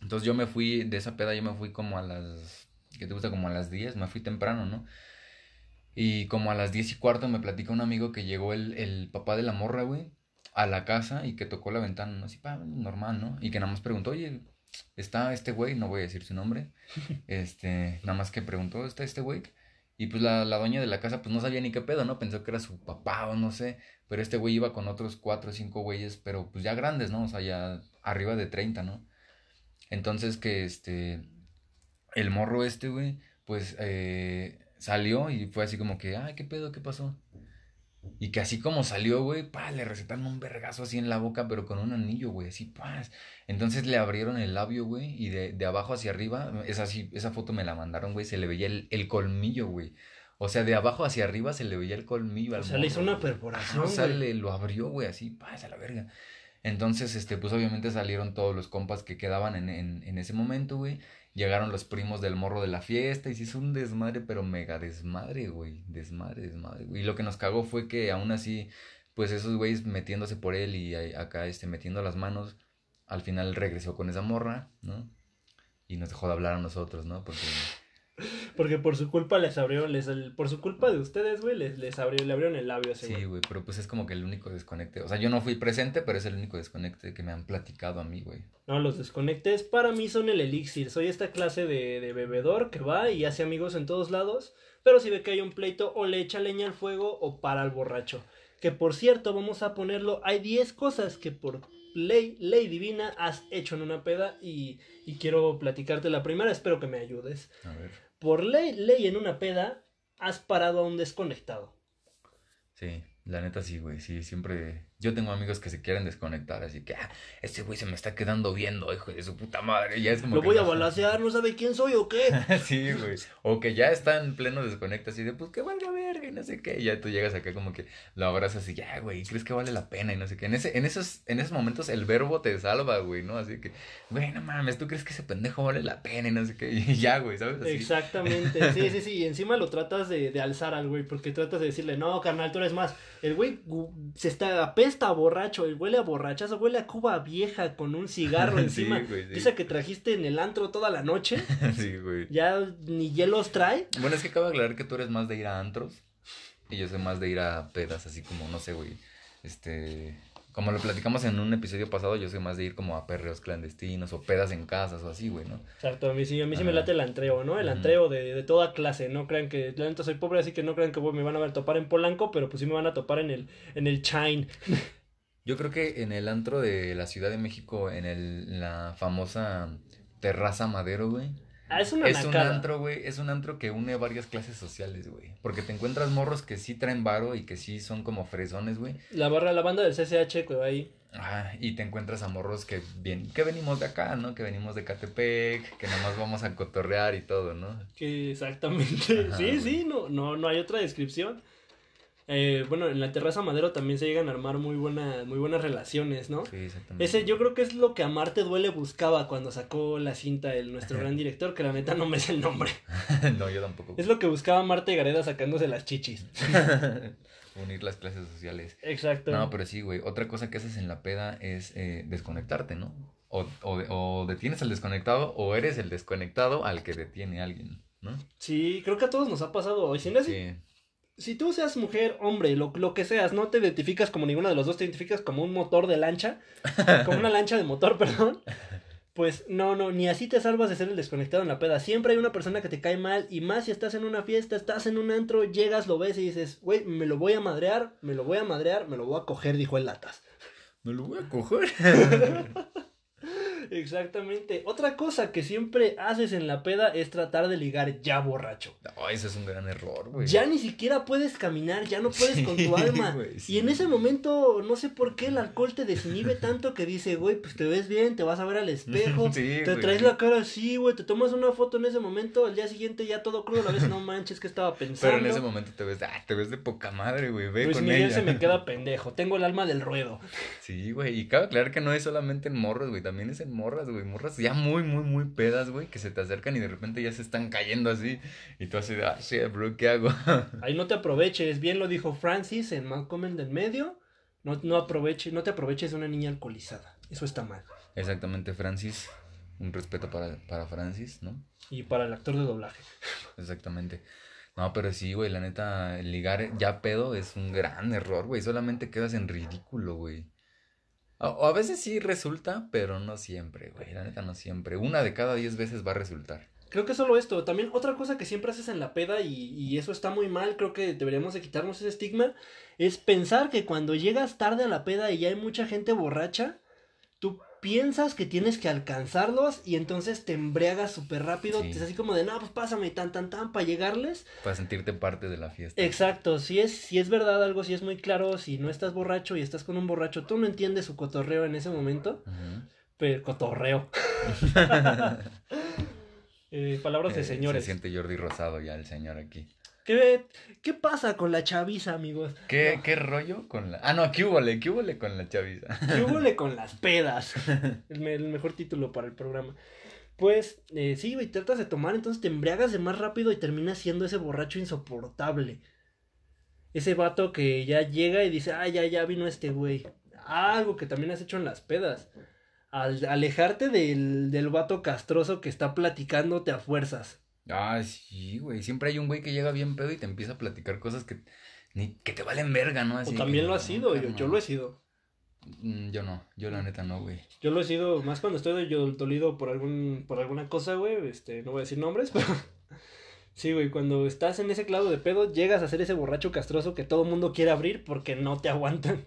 S2: Entonces yo me fui, de esa peda yo me fui como a las, ¿qué te gusta? Como a las 10, me fui temprano, ¿no? Y como a las 10 y cuarto me platica un amigo que llegó el, el papá de la morra, güey, a la casa y que tocó la ventana, ¿no? Así, pa, normal, ¿no? Y que nada más preguntó, oye, está este güey, no voy a decir su nombre, <laughs> este, nada más que preguntó, ¿está este güey? Y pues la, la dueña de la casa pues no sabía ni qué pedo, ¿no? Pensó que era su papá o no sé, pero este güey iba con otros cuatro o cinco güeyes, pero pues ya grandes, ¿no? O sea, ya arriba de 30, ¿no? Entonces que este, el morro este, güey, pues eh, salió y fue así como que, ay, ¿qué pedo? ¿Qué pasó? Y que así como salió, güey, pa, le recetaron un vergazo así en la boca, pero con un anillo, güey, así, paz. Entonces le abrieron el labio, güey, y de, de abajo hacia arriba, esa, así, esa foto me la mandaron, güey, se le veía el, el colmillo, güey. O sea, de abajo hacia arriba se le veía el colmillo
S1: al O sea, le hizo una perforación.
S2: o sea, le, lo abrió, güey, así, paz, a la verga. Entonces, este, pues obviamente salieron todos los compas que quedaban en, en, en ese momento, güey. Llegaron los primos del morro de la fiesta y se hizo un desmadre, pero mega desmadre, güey. Desmadre, desmadre. Y lo que nos cagó fue que aún así, pues esos güeyes metiéndose por él y acá, este, metiendo las manos, al final regresó con esa morra, ¿no? Y nos dejó de hablar a nosotros, ¿no? Porque
S1: Porque por su culpa les abrieron, les, por su culpa de ustedes, güey, les, les abrieron, le abrieron el labio ese
S2: Sí, güey, pero pues es como que el único desconecte. O sea, yo no fui presente, pero es el único desconecte que me han platicado a mí, güey.
S1: No, los desconectes para mí son el elixir. Soy esta clase de, de bebedor que va y hace amigos en todos lados, pero si ve que hay un pleito o le echa leña al fuego o para al borracho. Que por cierto, vamos a ponerlo, hay 10 cosas que por ley, ley divina has hecho en una peda y, y quiero platicarte la primera, espero que me ayudes.
S2: A ver.
S1: Por ley, ley en una peda, has parado a un desconectado.
S2: Sí, la neta sí, güey. Sí, siempre. Yo tengo amigos que se quieren desconectar, así que, ah, este güey se me está quedando viendo, hijo de su puta madre. Ya es como
S1: Lo
S2: que
S1: voy a balasear, no sabe quién soy o qué. <laughs>
S2: sí, güey. O que ya está en pleno desconecto, así de, pues que valga verga y no sé qué. Y ya tú llegas acá como que lo abrazas y ya, güey, ¿crees que vale la pena? Y no sé qué. En, ese, en, esos, en esos momentos el verbo te salva, güey, ¿no? Así que, güey, no mames, ¿tú crees que ese pendejo vale la pena? Y no sé qué. Y ya, güey, ¿sabes? Así.
S1: Exactamente, sí, sí, sí, y encima lo tratas de, de alzar al güey, porque tratas de decirle, no, carnal, tú eres más. El güey se está, apesta a borracho, el huele a borrachazo, huele a cuba vieja con un cigarro <laughs>
S2: Sí,
S1: encima.
S2: güey, sí.
S1: Esa que trajiste en el antro toda la noche, <laughs>
S2: sí, güey.
S1: ya ni hielos trae.
S2: Bueno, es que acabo de aclarar que tú eres más de ir a antros y yo soy más de ir a pedas, así como, no sé, güey, este, como lo platicamos en un episodio pasado, yo soy más de ir como a perreos clandestinos o pedas en casas o así, güey, ¿no?
S1: Exacto, a mí sí, a mí sí me late el antreo, ¿no? El antreo de, de toda clase, no crean que, la neta soy pobre, así que no crean que me van a ver topar en Polanco, pero pues sí me van a topar en el, en el Chine.
S2: Yo creo que en el antro de la Ciudad de México, en el, en la famosa Terraza Madero, güey.
S1: Ah, es una
S2: Es un antro, güey, es un antro que une varias clases sociales, güey. Porque te encuentras morros que sí traen varo y que sí son como fresones, güey.
S1: La barra, la banda del CCH, va ahí.
S2: Ah, y te encuentras a morros que bien, que venimos de acá, ¿no? Que venimos de Catepec, que nomás vamos a cotorrear y todo, ¿no?
S1: Que exactamente.
S2: Ajá,
S1: sí,
S2: güey.
S1: sí, no, no, no hay otra descripción. Eh, bueno, en la terraza Madero también se llegan a armar muy buena, muy buenas relaciones, ¿no?
S2: Sí, exactamente.
S1: Ese yo creo que es lo que a Marte Duele buscaba cuando sacó la cinta el nuestro gran director, que la neta no me es el nombre. <laughs>
S2: no, yo tampoco.
S1: Es lo que buscaba Marte Gareda sacándose las chichis. <laughs>
S2: Unir las clases sociales.
S1: Exacto.
S2: No, pero sí, güey. Otra cosa que haces en la peda es eh, desconectarte, ¿no? O, o, o detienes al desconectado o eres el desconectado al que detiene a alguien, ¿no?
S1: Sí, creo que a todos nos ha pasado. Y si, no es-
S2: Sí.
S1: Si tú seas mujer, hombre, lo, lo que seas, no te identificas como ninguno de los dos, te identificas como un motor de lancha, <laughs> como una lancha de motor, perdón. Pues no, no, ni así te salvas de ser el desconectado en la peda. Siempre hay una persona que te cae mal y más si estás en una fiesta, estás en un antro, llegas, lo ves y dices, güey, me lo voy a madrear, me lo voy a madrear, me lo voy a coger, dijo el latas.
S2: Me lo voy a coger. <laughs>
S1: Exactamente. Otra cosa que siempre haces en la peda es tratar de ligar ya borracho.
S2: No, ese es un gran error, güey.
S1: Ya ni siquiera puedes caminar, ya no puedes con tu alma.
S2: güey, sí.
S1: Y en ese momento, no sé por qué el alcohol te desinhibe tanto que dice, güey, pues te ves bien, te vas a ver al espejo, <laughs>
S2: Sí,
S1: te
S2: güey.
S1: traes la cara así, güey, te tomas una foto en ese momento, al día siguiente ya todo crudo, la vez no manches, que estaba pensando? <laughs>
S2: Pero en ese momento te ves, ah, te ves de poca madre, güey. Ve
S1: Luis
S2: con
S1: Miguel
S2: ella.
S1: se me queda <laughs> pendejo, tengo el alma del ruedo.
S2: Sí, güey, y cabe aclarar que no es solamente en morros, güey, también es en morras, güey, morras ya muy, muy, muy pedas, güey, que se te acercan y de repente ya se están cayendo así, y tú así de, ah, shit, bro, ¿qué hago? <laughs>
S1: Ahí no te aproveches, bien lo dijo Francis en Malcolm en del medio, no, no aproveches, no te aproveches de una niña alcoholizada, eso está mal.
S2: Exactamente, Francis, un respeto para, para Francis, ¿no?
S1: Y para el actor de doblaje.
S2: Exactamente. No, pero sí, güey, la neta, ligar ya pedo es un gran error, güey, solamente quedas en ridículo, güey. O, a veces sí resulta, pero no siempre, güey, la neta no siempre. Una de cada diez veces va a resultar.
S1: Creo que solo esto. También otra cosa que siempre haces en la peda y, y eso está muy mal, creo que deberíamos de quitarnos ese estigma, es pensar que cuando llegas tarde a la peda y ya hay mucha gente borracha, tú piensas que tienes que alcanzarlos y entonces te embriagas súper rápido,
S2: Sí.
S1: es así como de, no, pues pásame tan, tan, tan para llegarles.
S2: Para sentirte parte de la fiesta.
S1: Exacto, si es, si es verdad algo, si es muy claro, si no estás borracho y estás con un borracho, tú no entiendes su cotorreo en ese momento, pero cotorreo. <laughs> Eh, palabras de
S2: Eh,
S1: señores.
S2: Se siente Jordi Rosado ya el señor aquí.
S1: ¿Qué, ¿Qué pasa con la chaviza, amigos?
S2: ¿Qué,
S1: No,
S2: qué rollo con la... Ah, no, ¿qué húbole? ¿Qué húbole con la chaviza?
S1: ¿Qué húbole <laughs> con las pedas? El, me- el mejor título para el programa. Pues, eh, sí, güey, tratas de tomar, entonces te embriagas de más rápido y terminas siendo ese borracho insoportable. Ese vato que ya llega y dice, ah, ya, ya vino este güey. Algo que también has hecho en las pedas. Al alejarte del, del vato castroso que está platicándote a fuerzas.
S2: Ah, sí, güey. Siempre hay un güey que llega bien pedo y te empieza a platicar cosas que, ni, que te valen verga, ¿no?
S1: Así o también lo ha sido, yo, yo lo he sido.
S2: Mm, yo no, yo la neta no, güey.
S1: Yo lo he sido más cuando estoy yo dolido por algún por alguna cosa, güey, este, no voy a decir nombres, <laughs> pero Sí, güey, cuando estás en ese clavo de pedo, llegas a ser ese borracho castroso que todo mundo quiere abrir porque no te aguantan.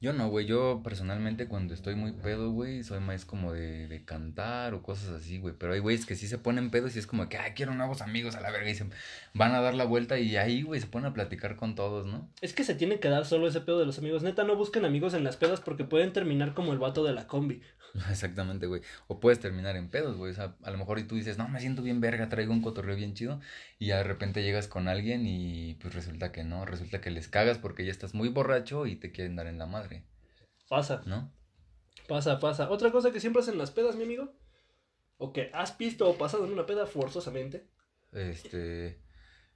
S2: Yo no, güey. Yo personalmente cuando estoy muy pedo, güey, soy más como de, de cantar o cosas así, güey. Pero hay güeyes que sí se ponen pedos y es como que, ay, quiero nuevos amigos a la verga. Y se van a dar la vuelta y ahí, güey, se ponen a platicar con todos, ¿no?
S1: Es que se tiene que dar solo ese pedo de los amigos. Neta, no busquen amigos en las pedas porque pueden terminar como el vato de la combi. <laughs>
S2: Exactamente, güey. O puedes terminar en pedos, güey. O sea, a lo mejor y tú dices, no, me siento bien verga, traigo un cotorreo bien chido. Y de repente llegas con alguien y pues resulta que no. Resulta que les cagas porque ya estás muy borracho y te quieren dar en la madre.
S1: Pasa. ¿No? Pasa, pasa. Otra cosa que siempre hacen las pedas, mi amigo. O que has visto o pasado en una peda forzosamente.
S2: Este.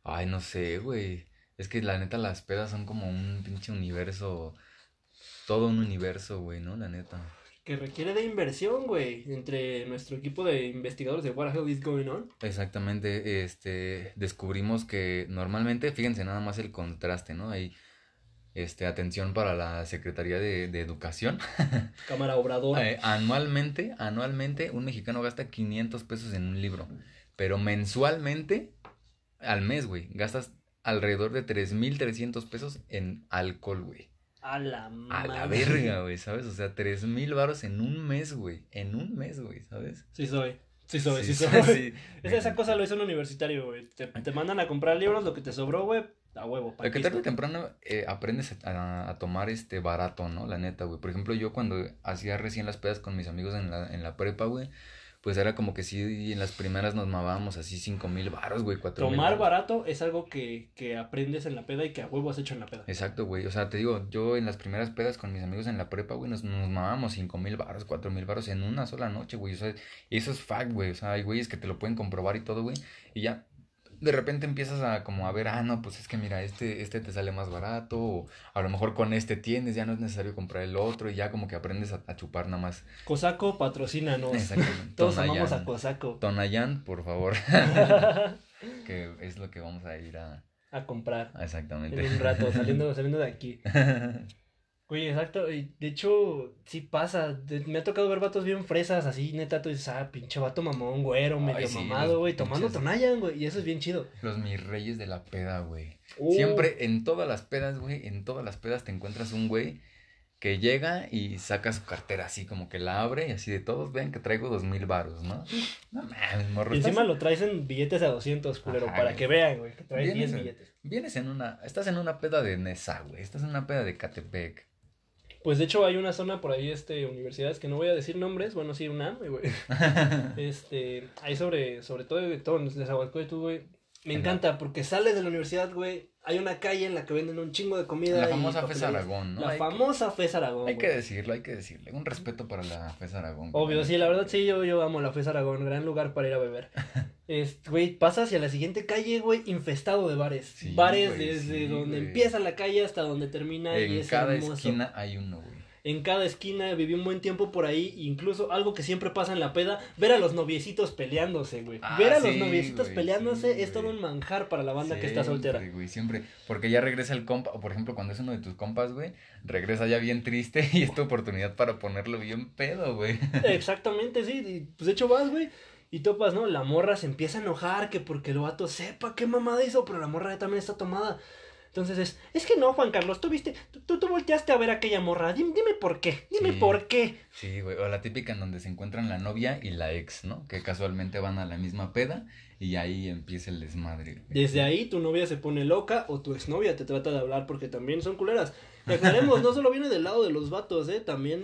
S2: Ay, no sé, güey. Es que la neta las pedas son como un pinche universo. Todo un universo, güey, ¿no? La neta
S1: que requiere de inversión, güey, entre nuestro equipo de investigadores de What the Hell is Going On.
S2: Exactamente, este, descubrimos que normalmente, fíjense nada más el contraste, ¿no? Hay, este, atención para la Secretaría de, Educación. <laughs>
S1: Cámara Obrador.
S2: Eh, anualmente, anualmente, un mexicano gasta 500 pesos en un libro, pero mensualmente, al mes, güey, gastas alrededor de 3.300 pesos en alcohol, güey.
S1: A la
S2: A la verga, güey, ¿sabes? O sea, tres mil varos en un mes, güey. En un mes, güey, ¿sabes?
S1: Sí soy. Sí soy, sí, soy. <laughs> Esa, cosa lo hizo un universitario, güey. Te, te, mandan a comprar libros, lo que te sobró, güey, a huevo.
S2: Lo que tarde o temprano eh, aprendes a, a, tomar este barato, ¿no? La neta, güey. Por ejemplo, yo cuando hacía recién las pedas con mis amigos en la, en la prepa, güey pues era como que sí, en las primeras nos mamábamos así cinco mil baros, güey, cuatro
S1: Tomar barato es algo que, que aprendes en la peda y que a huevo has hecho en la peda.
S2: Exacto, güey, o sea, te digo, yo en las primeras pedas con mis amigos en la prepa, güey, nos, nos mamábamos cinco mil baros, cuatro mil baros en una sola noche, güey, o sea, eso es fact, güey, o sea, hay güeyes que te lo pueden comprobar y todo, güey, y ya, de repente empiezas a como a ver, ah, no, pues es que mira, este, este te sale más barato, o a lo mejor con este tienes, ya no es necesario comprar el otro, y ya como que aprendes a, chupar nada más.
S1: Cosaco, patrocínanos. Exactamente. <laughs> Todos amamos a Cosaco.
S2: Tonayan, por favor. <laughs> <laughs> que es lo que vamos a ir a...
S1: A comprar.
S2: Exactamente.
S1: En un rato, saliendo, saliendo de aquí. Oye, exacto, y de hecho, sí pasa, me ha tocado ver vatos bien fresas, así, neta, tú dices, ah, pinche vato mamón, güero, medio mamado, güey, tomando tonayan, güey, y eso es bien chido.
S2: Los mis reyes de la peda, güey. Uh. Siempre, en todas las pedas, güey, en todas las pedas te encuentras un güey que llega y saca su cartera así, como que la abre y así de todos ven que traigo dos mil varos, ¿no? No
S1: mames, morro. Y encima lo traes en billetes a 200, culero, para que vean, güey, que traes 10 billetes.
S2: Vienes en una, estás en una peda de Nesa, güey, estás en una peda de Catepec
S1: pues de hecho hay una zona por ahí, este, universidades que no voy a decir nombres, bueno, sí, una, güey. <laughs> este, hay sobre, sobre todo, todo de tú, güey. Me encanta porque sales de la universidad, güey, hay una calle en la que venden un chingo de comida.
S2: La famosa FES Aragón, ¿no?
S1: La famosa FES Aragón.
S2: Hay que decirlo, hay que decirle. Un respeto para la FES Aragón.
S1: Obvio, sí, la verdad sí, yo, yo amo la FES Aragón. Gran lugar para ir a beber. <laughs> güey, pasas hacia la siguiente calle, güey, infestado de bares. bares desde donde empieza la calle hasta donde termina.
S2: En y es cada esquina hay uno, güey
S1: en cada esquina, viví un buen tiempo por ahí, incluso algo que siempre pasa en la peda, ver a los noviecitos peleándose, güey. Ah, ver a los noviecitos peleándose es todo un manjar para la banda que está soltera.
S2: güey, siempre, porque ya regresa el compa, o por ejemplo, cuando es uno de tus compas, güey, regresa ya bien triste <laughs> y es tu oportunidad para ponerlo bien pedo, güey. <laughs>
S1: Exactamente, sí, pues de hecho vas, güey. Y topas, ¿no? La morra se empieza a enojar que porque el vato sepa qué mamada hizo, pero la morra también está tomada. Entonces es, es que no, Juan Carlos, tú viste, tú, tú volteaste a ver a aquella morra, dime, dime por qué, dime por qué.
S2: Sí, güey, o la típica en donde se encuentran la novia y la ex, ¿no? Que casualmente van a la misma peda y ahí empieza el desmadre.
S1: Desde ahí tu novia se pone loca o tu exnovia te trata de hablar porque también son culeras. Y aclaremos, no solo viene del lado de los vatos, ¿eh? También,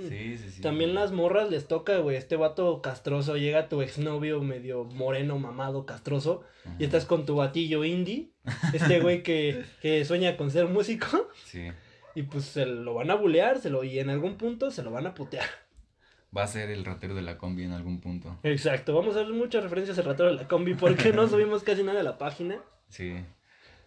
S1: también las morras les toca, güey, este vato castroso, llega tu exnovio medio moreno, mamado, castroso, y estás con tu batillo indie, este güey que, que sueña con ser músico.
S2: Sí.
S1: Y pues se lo van a bulear, se lo, y en algún punto se lo van a putear
S2: va a ser el ratero de la combi en algún punto.
S1: Exacto, vamos a ver muchas referencias al ratero de la combi porque no <laughs> subimos casi nada de la página.
S2: Sí.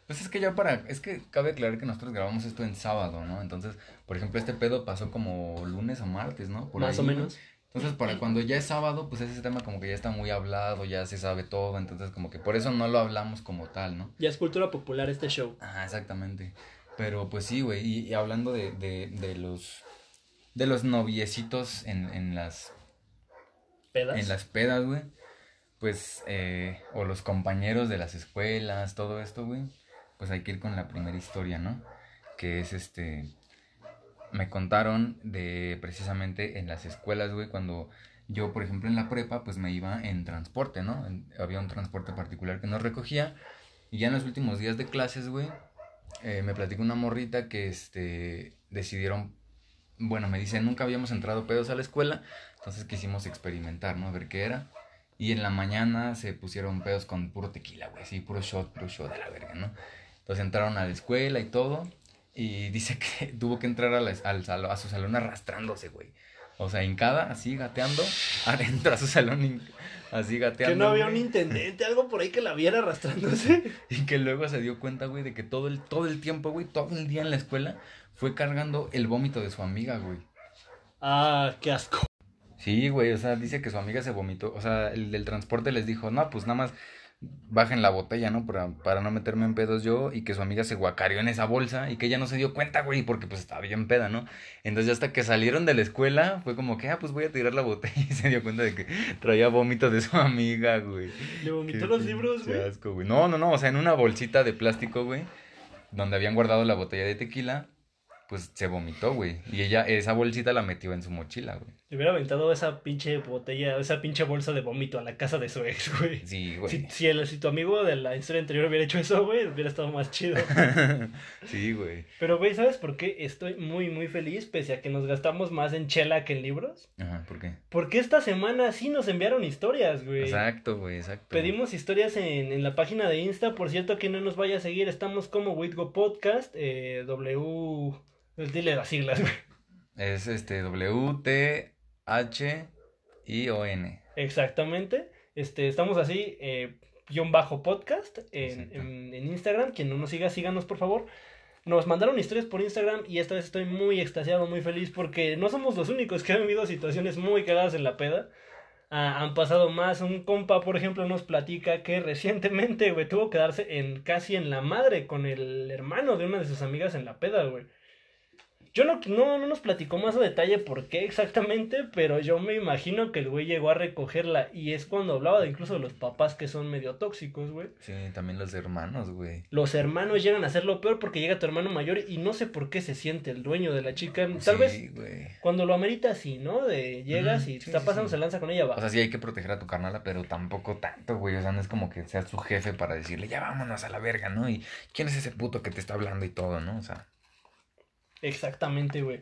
S2: Pues es que ya para, es que cabe aclarar que nosotros grabamos esto en sábado, ¿no? Entonces, por ejemplo, este pedo pasó como lunes o martes, ¿no?
S1: Más o menos.
S2: Entonces, para cuando ya es sábado, pues ese tema como que ya está muy hablado, ya se sabe todo, entonces como que por eso no lo hablamos como tal, ¿no?
S1: Ya es cultura popular este show.
S2: Ah, exactamente. Pero pues sí, güey, y, y hablando de, de, de los de los noviecitos en, en las
S1: ¿Pedas?
S2: en las pedas, güey. Pues, eh, o los compañeros de las escuelas, todo esto, güey. Pues hay que ir con la primera historia, ¿no? Que es este. Me contaron de precisamente en las escuelas, güey, cuando yo, por ejemplo, en la prepa, pues me iba en transporte, ¿no? En- había un transporte particular que nos recogía. Y ya en los últimos días de clases, güey, eh, me platicó una morrita que este, decidieron, bueno, me dice, nunca habíamos entrado pedos a la escuela, entonces quisimos experimentar, ¿no? A ver qué era. Y en la mañana se pusieron pedos con puro tequila, güey, sí, puro shot, puro shot a la verga, ¿no? Entonces entraron a la escuela y todo, y <laughs> dice que tuvo que entrar a, la- al salo- a su salón arrastrándose, güey. O sea, hincada, así, gateando, <laughs> adentro a su salón, así gateando.
S1: Que no había un intendente, algo por ahí que la viera arrastrándose. <laughs>
S2: Y que luego se dio cuenta, güey, de que todo el, todo el tiempo, güey, todo el día en la escuela, fue cargando el vómito de su amiga, güey.
S1: Ah, qué asco.
S2: Sí, güey, o sea, dice que su amiga se vomitó. O sea, el del transporte les dijo, no, pues nada más bajen la botella, ¿no? Para, para no meterme en pedos yo. Y que su amiga se guacareó en esa bolsa y que ella no se dio cuenta, güey, porque pues estaba bien peda, ¿no? Entonces ya hasta que salieron de la escuela, fue como que, ah, pues voy a tirar la botella. <laughs> Y se dio cuenta de que traía vómito de su amiga, güey.
S1: Le vomitó
S2: Qué
S1: los libros, güey.
S2: asco, güey. No, no, no, o sea, en una bolsita de plástico, güey, donde habían guardado la botella de tequila, pues se vomitó, güey. Y ella, esa bolsita la metió en su mochila, güey.
S1: Le hubiera aventado esa pinche botella, esa pinche bolsa de vómito a la casa de su ex, güey.
S2: Sí, güey.
S1: Si, si, el- si tu amigo de la historia anterior hubiera hecho eso, güey, hubiera estado más chido. <laughs>
S2: sí, güey.
S1: Pero, güey, ¿sabes por qué estoy muy, muy feliz pese a que nos gastamos más en chela que en libros?
S2: Ajá, ¿por qué?
S1: Porque esta semana sí nos enviaron historias, güey.
S2: Exacto, güey, exacto.
S1: Pedimos historias en, en la página de Insta. Por cierto, que no nos vaya a seguir, estamos como Witgo Podcast. Eh, w. Dile las siglas, güey.
S2: Es este W-T-H-I-O-N.
S1: Exactamente. Este, estamos así, eh, guion bajo podcast en, en, en Instagram. Quien no nos siga, síganos por favor. Nos mandaron historias por Instagram y esta vez estoy muy extasiado, muy feliz porque no somos los únicos que han vivido situaciones muy cagadas en la peda. Ah, han pasado más. Un compa, por ejemplo, nos platica que recientemente, güey, tuvo que darse en casi en la madre con el hermano de una de sus amigas en la peda, güey. Yo no, no, no nos platicó más a detalle por qué exactamente, pero yo me imagino que el güey llegó a recogerla y es cuando hablaba de incluso de los papás que son medio tóxicos, güey.
S2: Sí, también los hermanos, güey.
S1: Los hermanos llegan a ser lo peor porque llega tu hermano mayor y no sé por qué se siente el dueño de la chica. Tal vez
S2: Sí, güey.
S1: cuando lo amerita así, ¿no? De llegas y
S2: sí,
S1: está pasando,
S2: sí.
S1: se lanza con ella, va.
S2: O sea, sí hay que proteger a tu carnala, pero tampoco tanto, güey. O sea, no es como que seas su jefe para decirle, ya vámonos a la verga, ¿no? Y quién es ese puto que te está hablando y todo, ¿no? O sea,
S1: Exactamente, güey.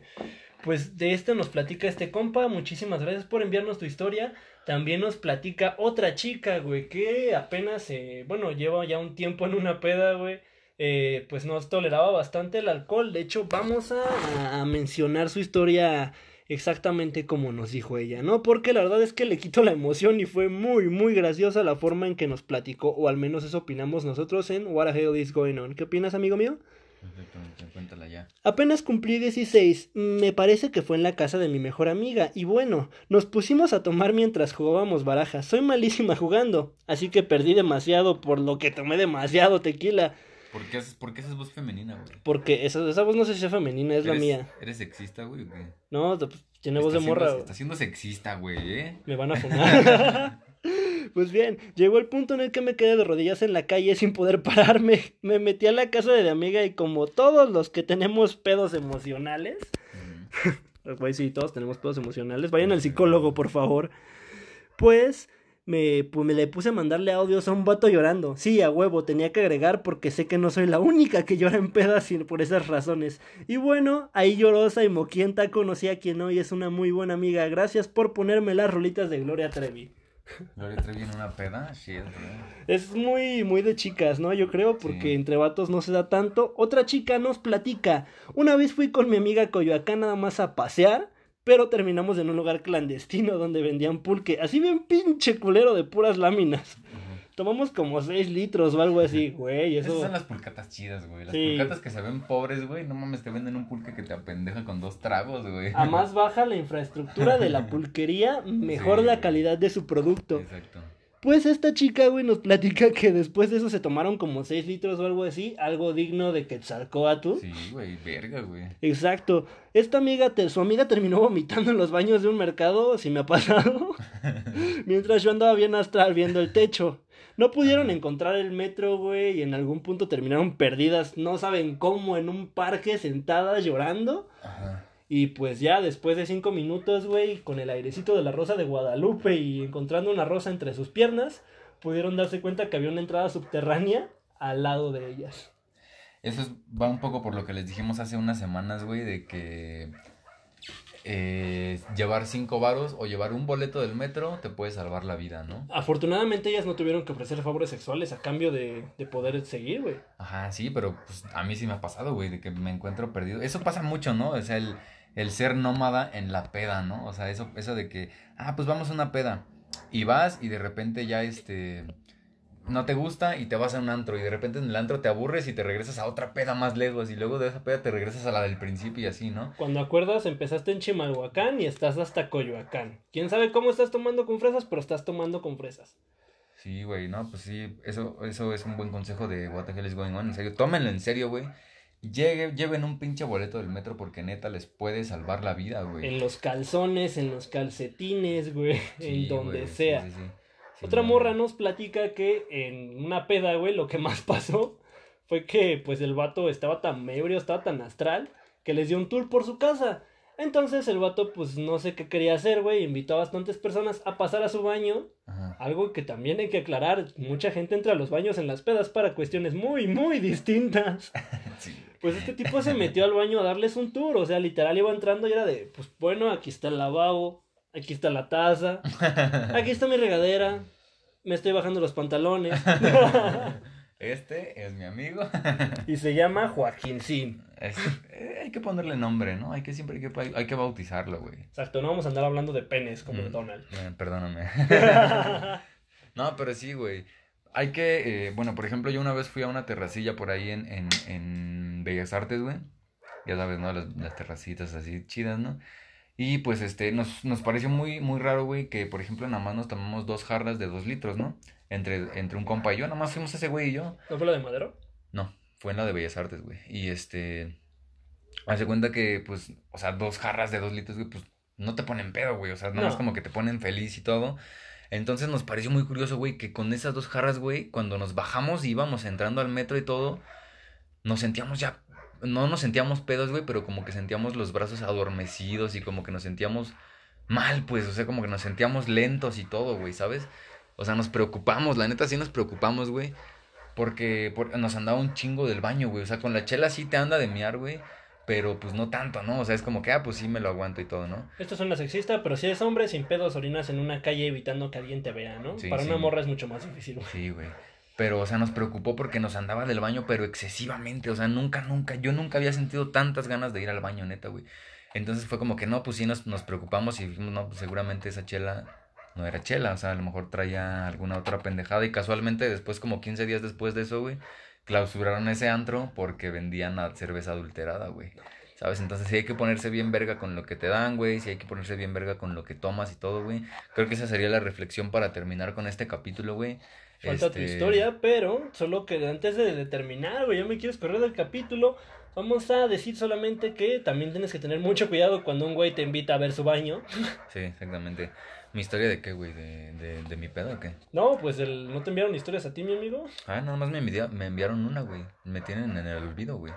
S1: Pues de esto nos platica este compa. Muchísimas gracias por enviarnos tu historia. También nos platica otra chica, güey, que apenas, eh, bueno, lleva ya un tiempo en una peda, güey. Eh, pues nos toleraba bastante el alcohol. De hecho, vamos a, mencionar su historia exactamente como nos dijo ella, ¿no? Porque la verdad es que le quitó la emoción y fue muy, muy graciosa la forma en que nos platicó, o al menos eso opinamos nosotros en What the Hell is Going On. ¿Qué opinas, amigo mío?
S2: Perfectamente, cuéntala ya.
S1: Apenas cumplí 16, me parece que fue en la casa de mi mejor amiga, y bueno, nos pusimos a tomar mientras jugábamos barajas. Soy malísima jugando, así que perdí demasiado por lo que tomé demasiado tequila.
S2: ¿Por qué, haces, ¿Por qué esa es voz femenina, güey?
S1: Porque esa, esa voz no sé si es femenina, es la
S2: ¿Eres-
S1: mía.
S2: ¿Eres sexista, güey?
S1: No, pues, tiene voz de morra. güey.
S2: Está siendo sexista, güey, ¿eh?
S1: Me van a <laughs> fumar. <laughs> Pues bien, llegó el punto en el que me quedé de rodillas en la calle sin poder <laughs> pararme. Me metí a la casa de mi amiga y como todos los que tenemos pedos emocionales. Güey, <laughs> sí, todos tenemos pedos emocionales. Vayan al psicólogo, por favor. Pues me, pues me le puse a mandarle audios a un vato llorando. Sí, a huevo, tenía que agregar porque sé que no soy la única que llora en pedas por esas razones. Y bueno, ahí llorosa y moquienta conocí a quien hoy es una muy buena amiga. Gracias por ponerme las rolitas de Gloria Trevi.
S2: Gloria Trevi en una peda, shit, güey.
S1: Es muy, muy de chicas, ¿no? Yo creo, porque
S2: Sí.
S1: entre vatos no se da tanto. Otra chica nos platica. Una vez fui con mi amiga Coyoacán nada más a pasear, pero terminamos en un lugar clandestino donde vendían pulque. Así bien pinche culero de puras láminas. Tomamos como 6 litros o algo así, güey. Eso...
S2: Esas son las pulcatas chidas, güey. Las pulcatas que se ven pobres, güey. No mames, te venden un pulque que te apendeja con dos tragos, güey.
S1: A más <laughs> baja la infraestructura de la pulquería, mejor la calidad de su producto. Exacto. Pues esta chica, güey, nos platica que después de eso se tomaron como 6 litros o algo así, algo digno de Quetzalcoatl.
S2: Sí, güey, verga, güey.
S1: Exacto. Esta amiga, su amiga terminó vomitando en los baños de un mercado, si me ha pasado, <laughs> mientras yo andaba bien astral viendo el techo. No pudieron encontrar el metro, güey, y en algún punto terminaron perdidas, no saben cómo, en un parque sentadas llorando. Ajá. Y pues ya después de cinco minutos, güey, con el airecito de la rosa de Guadalupe y encontrando una rosa entre sus piernas, pudieron darse cuenta que había una entrada subterránea al lado de ellas.
S2: Eso va un poco por lo que les dijimos hace unas semanas, güey, de que eh, llevar cinco varos o llevar un boleto del metro te puede salvar la vida, ¿no?
S1: Afortunadamente ellas no tuvieron que ofrecer favores sexuales a cambio de, de poder seguir, güey.
S2: Ajá, sí, pero pues a mí sí me ha pasado, güey, de que me encuentro perdido. Eso pasa mucho, ¿no? O sea, el el ser nómada en la peda, ¿no? O sea, eso, eso de que, ah, pues vamos a una peda. Y vas y de repente ya este no te gusta y te vas a un antro y de repente en el antro te aburres y te regresas a otra peda más lejos y luego de esa peda te regresas a la del principio y así, ¿no?
S1: Cuando acuerdas empezaste en Chimalhuacán y estás hasta Coyoacán. ¿Quién sabe cómo estás tomando con fresas? Pero estás tomando con fresas.
S2: Sí, güey, no, pues sí, eso, eso es un buen consejo de What the hell is going on, en serio, tómenlo en serio, güey. Llegue, lleven un pinche boleto del metro porque neta les puede salvar la vida, güey.
S1: En los calzones, en los calcetines, güey, en donde sea. Otra morra nos platica que en una peda, güey, lo que más <laughs> pasó fue que pues el vato estaba tan ebrio, estaba tan astral, que les dio un tour por su casa. Entonces el vato, pues no sé qué quería hacer, güey. Invitó a bastantes personas a pasar a su baño. Algo que también hay que aclarar. Mucha gente entra a los baños en las pedas para cuestiones muy, muy <laughs> distintas. <laughs> Pues este tipo se metió al baño a darles un tour. O sea, literal iba entrando y era de, pues bueno, aquí está el lavabo. Aquí está la taza. <laughs> Aquí está mi regadera. Me estoy bajando los pantalones. <laughs>
S2: Este es mi amigo.
S1: y se llama Joaquín Sim.
S2: Eh, hay que ponerle nombre, ¿no? Hay que siempre hay que, hay que bautizarlo, güey.
S1: Exacto, no vamos a andar hablando de penes como mm, Donald.
S2: Eh, perdóname. <laughs> no, pero sí, güey. Hay que, eh, bueno, por ejemplo, yo una vez fui a una terracilla por ahí en, en, en Bellas Artes, güey. Ya sabes, ¿no? Las, las terracitas así chidas, ¿no? Y pues este, nos, nos pareció muy, muy raro, güey, que por ejemplo nada más nos tomamos dos jarras de dos litros, ¿no? Entre, entre un compa y yo, nada más fuimos ese güey y yo.
S1: ¿No fue la de Madero?
S2: No, fue en la de Bellas Artes, güey. Y este, hace cuenta que, pues, o sea, dos jarras de dos litros, güey, pues no te ponen pedo, güey. O sea, no, es como que te ponen feliz y todo. Entonces nos pareció muy curioso, güey, que con esas dos jarras, güey, cuando nos bajamos y íbamos entrando al metro y todo, nos sentíamos ya no nos sentíamos pedos, güey, pero como que sentíamos los brazos adormecidos y como que nos sentíamos mal, pues, o sea, como que nos sentíamos lentos y todo, güey, ¿sabes? O sea, nos preocupamos, la neta sí nos preocupamos, güey, porque nos andaba un chingo del baño, güey, o sea, con la chela sí te anda de miar, güey. Pero pues no tanto, ¿no? O sea, es como que, ah, pues sí me lo aguanto y todo, ¿no?
S1: Esto es una sexista, pero si eres hombre, sin pedos orinas en una calle evitando que alguien te vea, ¿no? Para una morra es mucho más difícil, güey.
S2: Sí, güey. Pero, o sea, nos preocupó porque nos andaba del baño, pero excesivamente. O sea, nunca, nunca, yo nunca había sentido tantas ganas de ir al baño, neta, güey. Entonces fue como que no, pues sí nos, nos preocupamos y dijimos, no, pues seguramente esa chela no era chela. O sea, a lo mejor traía alguna otra pendejada. Y casualmente, después, como 15 días después de eso, güey, clausuraron ese antro porque vendían cerveza adulterada, güey. ¿Sabes? Entonces sí hay que ponerse bien verga con lo que te dan, güey. Sí hay que ponerse bien verga con lo que tomas y todo, güey. Creo que esa sería la reflexión para terminar con este capítulo, güey.
S1: Falta tu este, historia, pero solo que antes de terminar, güey, ya me quieres correr del capítulo. Vamos a decir solamente que también tienes que tener mucho cuidado cuando un güey te invita a ver su baño. <laughs>
S2: Sí, exactamente. ¿Mi historia de qué, güey? ¿De, de, mi pedo o qué?
S1: No, pues el, ¿no te enviaron historias a ti, mi amigo?
S2: Ah, nada más me, me enviaron una, güey. Me tienen en el olvido, güey.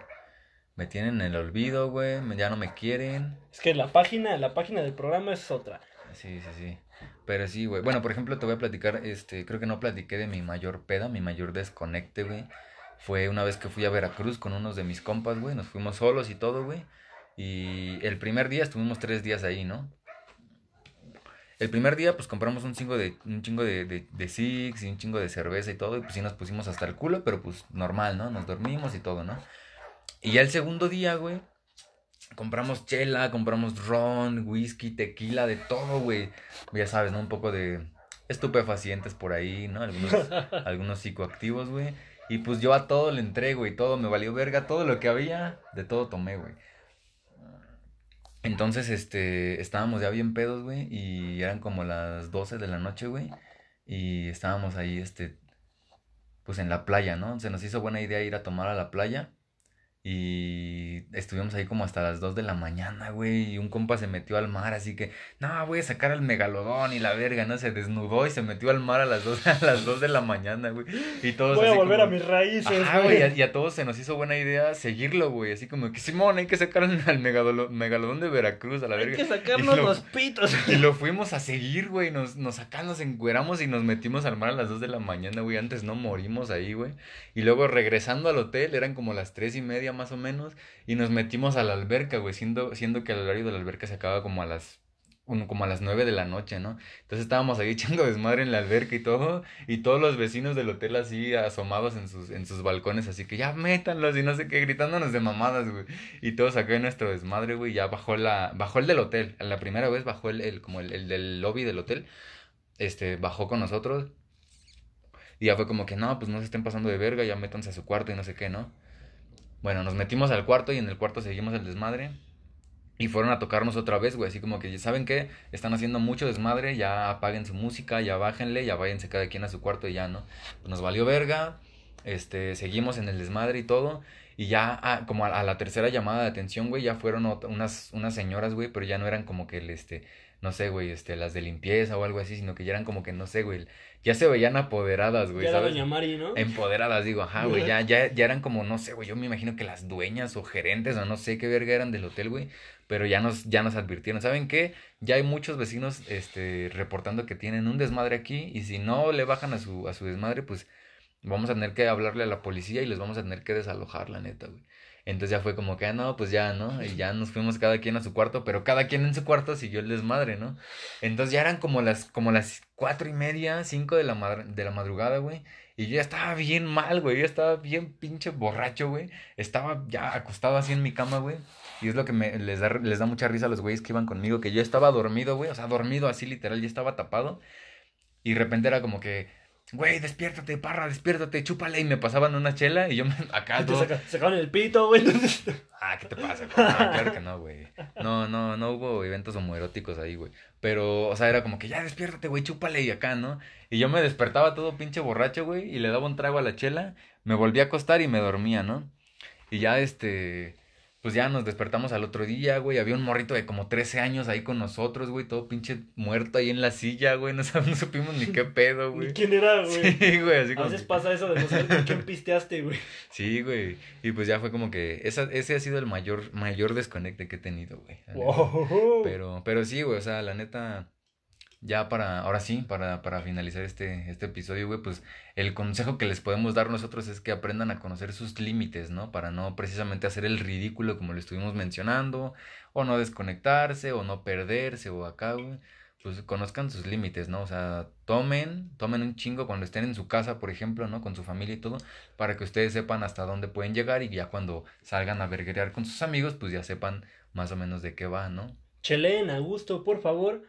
S2: Me tienen en el olvido, güey. Ya no me quieren.
S1: Es que la página, la página del programa es otra.
S2: Sí, sí, sí. Pero sí, güey. Bueno, por ejemplo, te voy a platicar, este, creo que no platiqué de mi mayor peda, mi mayor desconecte, güey. Fue una vez que fui a Veracruz con unos de mis compas, güey. Nos fuimos solos y todo, güey. Y el primer día estuvimos tres días ahí, ¿no? El primer día, pues compramos un chingo de, un chingo de, de, de Six y un chingo de cerveza y todo. Y pues sí nos pusimos hasta el culo, pero pues normal, ¿no? Nos dormimos y todo, ¿no? Y ya el segundo día, güey, compramos chela, compramos ron, whisky, tequila, de todo, güey. Ya sabes, ¿no? Un poco de estupefacientes por ahí, ¿no? Algunos, <laughs> algunos psicoactivos, güey. Y pues yo a todo le entrego y todo me valió verga, todo lo que había, de todo tomé, güey. Entonces, este, estábamos ya bien pedos, güey, y eran como las 12 de la noche, güey. Y estábamos ahí, este, pues en la playa, ¿no? Se nos hizo buena idea ir a tomar a la playa. Y estuvimos ahí como hasta las 2 de la mañana, güey. Y un compa se metió al mar, así que, no, voy a sacar al megalodón y la verga, ¿no? Se desnudó y se metió al mar a las 2, <laughs> a las 2 de la mañana, güey. Y todos
S1: Voy a volver a mis raíces, güey.
S2: Y, a todos se nos hizo buena idea seguirlo, güey. Así como que, Simón, hay que sacar al megalodón, megalodón de Veracruz, a la verga.
S1: Hay que sacarnos los pitos.
S2: Y lo <laughs> fuimos a seguir, güey. Nos, nos sacamos, nos encueramos y nos metimos al mar a las 2 de la mañana, güey. Antes no morimos ahí, güey. Y luego regresando al hotel, eran como las 3 y media más o menos, y nos metimos a la alberca, güey, siendo, siendo que el horario de la alberca se acaba como a las como a las nueve de la noche, ¿no? Entonces estábamos ahí <laughs> echando desmadre en la alberca y todo, y todos los vecinos del hotel así asomados en sus, en sus balcones, así que ya métanlos y no sé qué, gritándonos de mamadas, güey. Y todos acá en nuestro desmadre, güey, ya bajó la, bajó el del hotel, la primera vez bajó el, el como el, el del lobby del hotel, este, bajó con nosotros, y ya fue como que, no, pues no se estén pasando de verga, ya métanse a su cuarto y no sé qué, ¿no? Bueno, nos metimos al cuarto y en el cuarto seguimos el desmadre. Y fueron a tocarnos otra vez, güey. Así como que, ¿saben qué? Están haciendo mucho desmadre. Ya apaguen su música, ya bájenle, ya váyanse cada quien a su cuarto y ya, ¿no? nos valió verga. Este, seguimos en el desmadre y todo. Y ya, ah, como a, la tercera llamada de atención, güey, ya fueron unas, unas señoras, güey, pero ya no eran como que el, este, no sé, güey, este, las de limpieza o algo así, sino que ya eran como que, no sé, güey, ya se veían apoderadas, güey,
S1: ya ¿sabes? Doña Mari, ¿no?
S2: Empoderadas, digo, ajá, güey, ya, ya, ya eran como, no sé, güey, yo me imagino que las dueñas o gerentes o no sé qué verga eran del hotel, güey, pero ya nos, ya nos advirtieron, ¿saben qué? Ya hay muchos vecinos, este, reportando que tienen un desmadre aquí y si no le bajan a su, a su desmadre, pues vamos a tener que hablarle a la policía y les vamos a tener que desalojar, la neta, güey. Entonces ya fue como que, ah, no, pues ya, ¿no? Y ya nos fuimos cada quien a su cuarto, pero cada quien en su cuarto siguió el desmadre, ¿no? Entonces ya eran como las, como las cuatro y media, cinco de la, de la madrugada, güey. Y yo ya estaba bien mal, güey. Yo estaba bien pinche borracho, güey. Estaba ya acostado así en mi cama, güey. Y es lo que me, les, da, les da mucha risa a los güeyes que iban conmigo, que yo estaba dormido, güey. O sea, dormido así literal, ya estaba tapado. Y de repente era como que, güey, despiértate, parra, despiértate, chúpale. Y me pasaban una chela y yo me, <laughs> acá.
S1: Todo... Te sacaban el pito, güey. <laughs>
S2: ah, ¿qué te pasa? Güey? No, claro que no, güey. No, no, no hubo eventos homoeróticos ahí, güey. Pero, o sea, era como que ya despiértate, güey, chúpale y acá, ¿no? Y yo me despertaba todo pinche borracho, güey, y le daba un trago a la chela, me volví a acostar y me dormía, ¿no? Y ya, este, pues ya nos despertamos al otro día, güey. Había un morrito de como 13 años ahí con nosotros, güey. Todo pinche muerto ahí en la silla, güey. No, <laughs> no supimos ni qué pedo, <laughs> güey.
S1: quién era, güey? <laughs>
S2: Sí, güey. Así
S1: como A veces pasa eso de no saber con quién pisteaste, güey.
S2: Sí, güey. Y pues ya fue como que esa, ese ha sido el mayor, mayor desconecte que he tenido, güey. Pero, pero sí, güey. O sea, la neta ya para, ahora sí, para, para finalizar este, este episodio, güey, pues el consejo que les podemos dar nosotros es que aprendan a conocer sus límites, ¿no? Para no precisamente hacer el ridículo como lo estuvimos mencionando, o no desconectarse, o no perderse, o acá, güey. Pues conozcan sus límites, ¿no? O sea, tomen, tomen un chingo cuando estén en su casa, por ejemplo, ¿no? Con su familia y todo, para que ustedes sepan hasta dónde pueden llegar y ya cuando salgan a verguerear con sus amigos, pues ya sepan más o menos de qué va, ¿no?
S1: Chelen, a gusto, por favor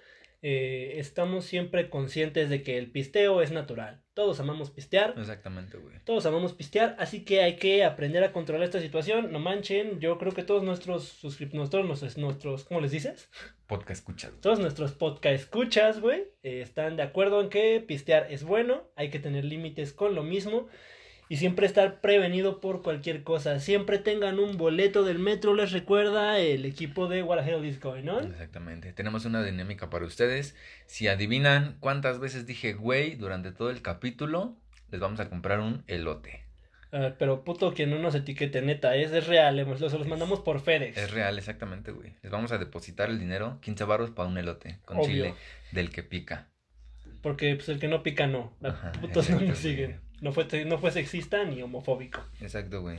S1: eh, estamos siempre conscientes de que el pisteo es natural. Todos amamos pistear.
S2: Exactamente, güey.
S1: Todos amamos pistear, así que hay que aprender a controlar esta situación. No manchen, yo creo que todos nuestros suscriptores, nuestros, nuestros, ¿cómo les dices?
S2: Podcast escuchas.
S1: Todos nuestros podcast escuchas, güey, eh, están de acuerdo en que pistear es bueno, hay que tener límites con lo mismo y siempre estar prevenido por cualquier cosa. Siempre tengan un boleto del metro, les recuerda el equipo de What the Hell is Going On.
S2: Exactamente. Tenemos una dinámica para ustedes. Si adivinan cuántas veces dije güey durante todo el capítulo, les vamos a comprar un elote.
S1: pero puto que no nos etiquete, neta, es, es real, los, los mandamos por FedEx.
S2: Es real, exactamente, güey. Les vamos a depositar el dinero, 15 baros para un elote con chile del que pica.
S1: Porque pues el que no pica no. putos no nos siguen. No fue, no fue sexista ni homofóbico.
S2: Exacto, güey.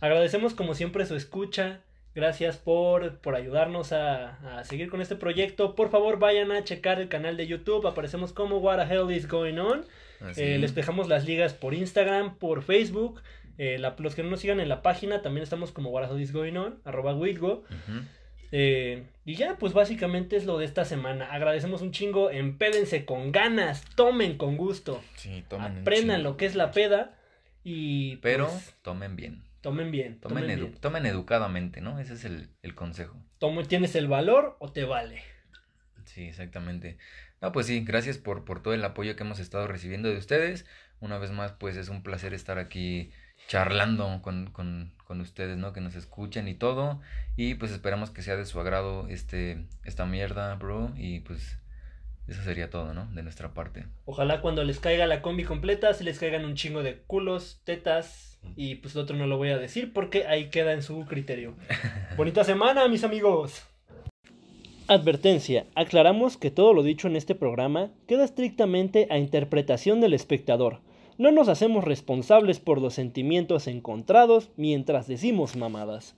S1: Agradecemos como siempre su escucha. Gracias por, por ayudarnos a, a, seguir con este proyecto. Por favor, vayan a checar el canal de YouTube. Aparecemos como What the Hell is Going On. Eh, les dejamos las ligas por Instagram, por Facebook. Eh, los que no nos sigan en la página, también estamos como What the Hell is Going On, arroba Eh, y ya, pues básicamente es lo de esta semana. Agradecemos un chingo, empédense con ganas, tomen con gusto.
S2: Sí, tomen
S1: Aprendan lo que es la peda y...
S2: Pero
S1: pues,
S2: tomen bien.
S1: tomen bien.
S2: Tomen,
S1: Tomen,
S2: edu-
S1: bien.
S2: tomen educadamente, ¿no? Ese es el, el consejo.
S1: Tomo- ¿Tienes el valor o te vale?
S2: Sí, exactamente. No, pues sí, gracias por, por todo el apoyo que hemos estado recibiendo de ustedes. Una vez más, pues es un placer estar aquí charlando con, con, con ustedes, ¿no? Que nos escuchen y todo. Y pues esperamos que sea de su agrado este, esta mierda, bro. Y pues eso sería todo, ¿no? De nuestra parte.
S1: Ojalá cuando les caiga la combi completa, se les caigan un chingo de culos, tetas y pues lo otro no lo voy a decir porque ahí queda en su criterio. <laughs> Bonita semana, mis amigos. Advertencia, aclaramos que todo lo dicho en este programa queda estrictamente a interpretación del espectador. No nos hacemos responsables por los sentimientos encontrados mientras decimos mamadas.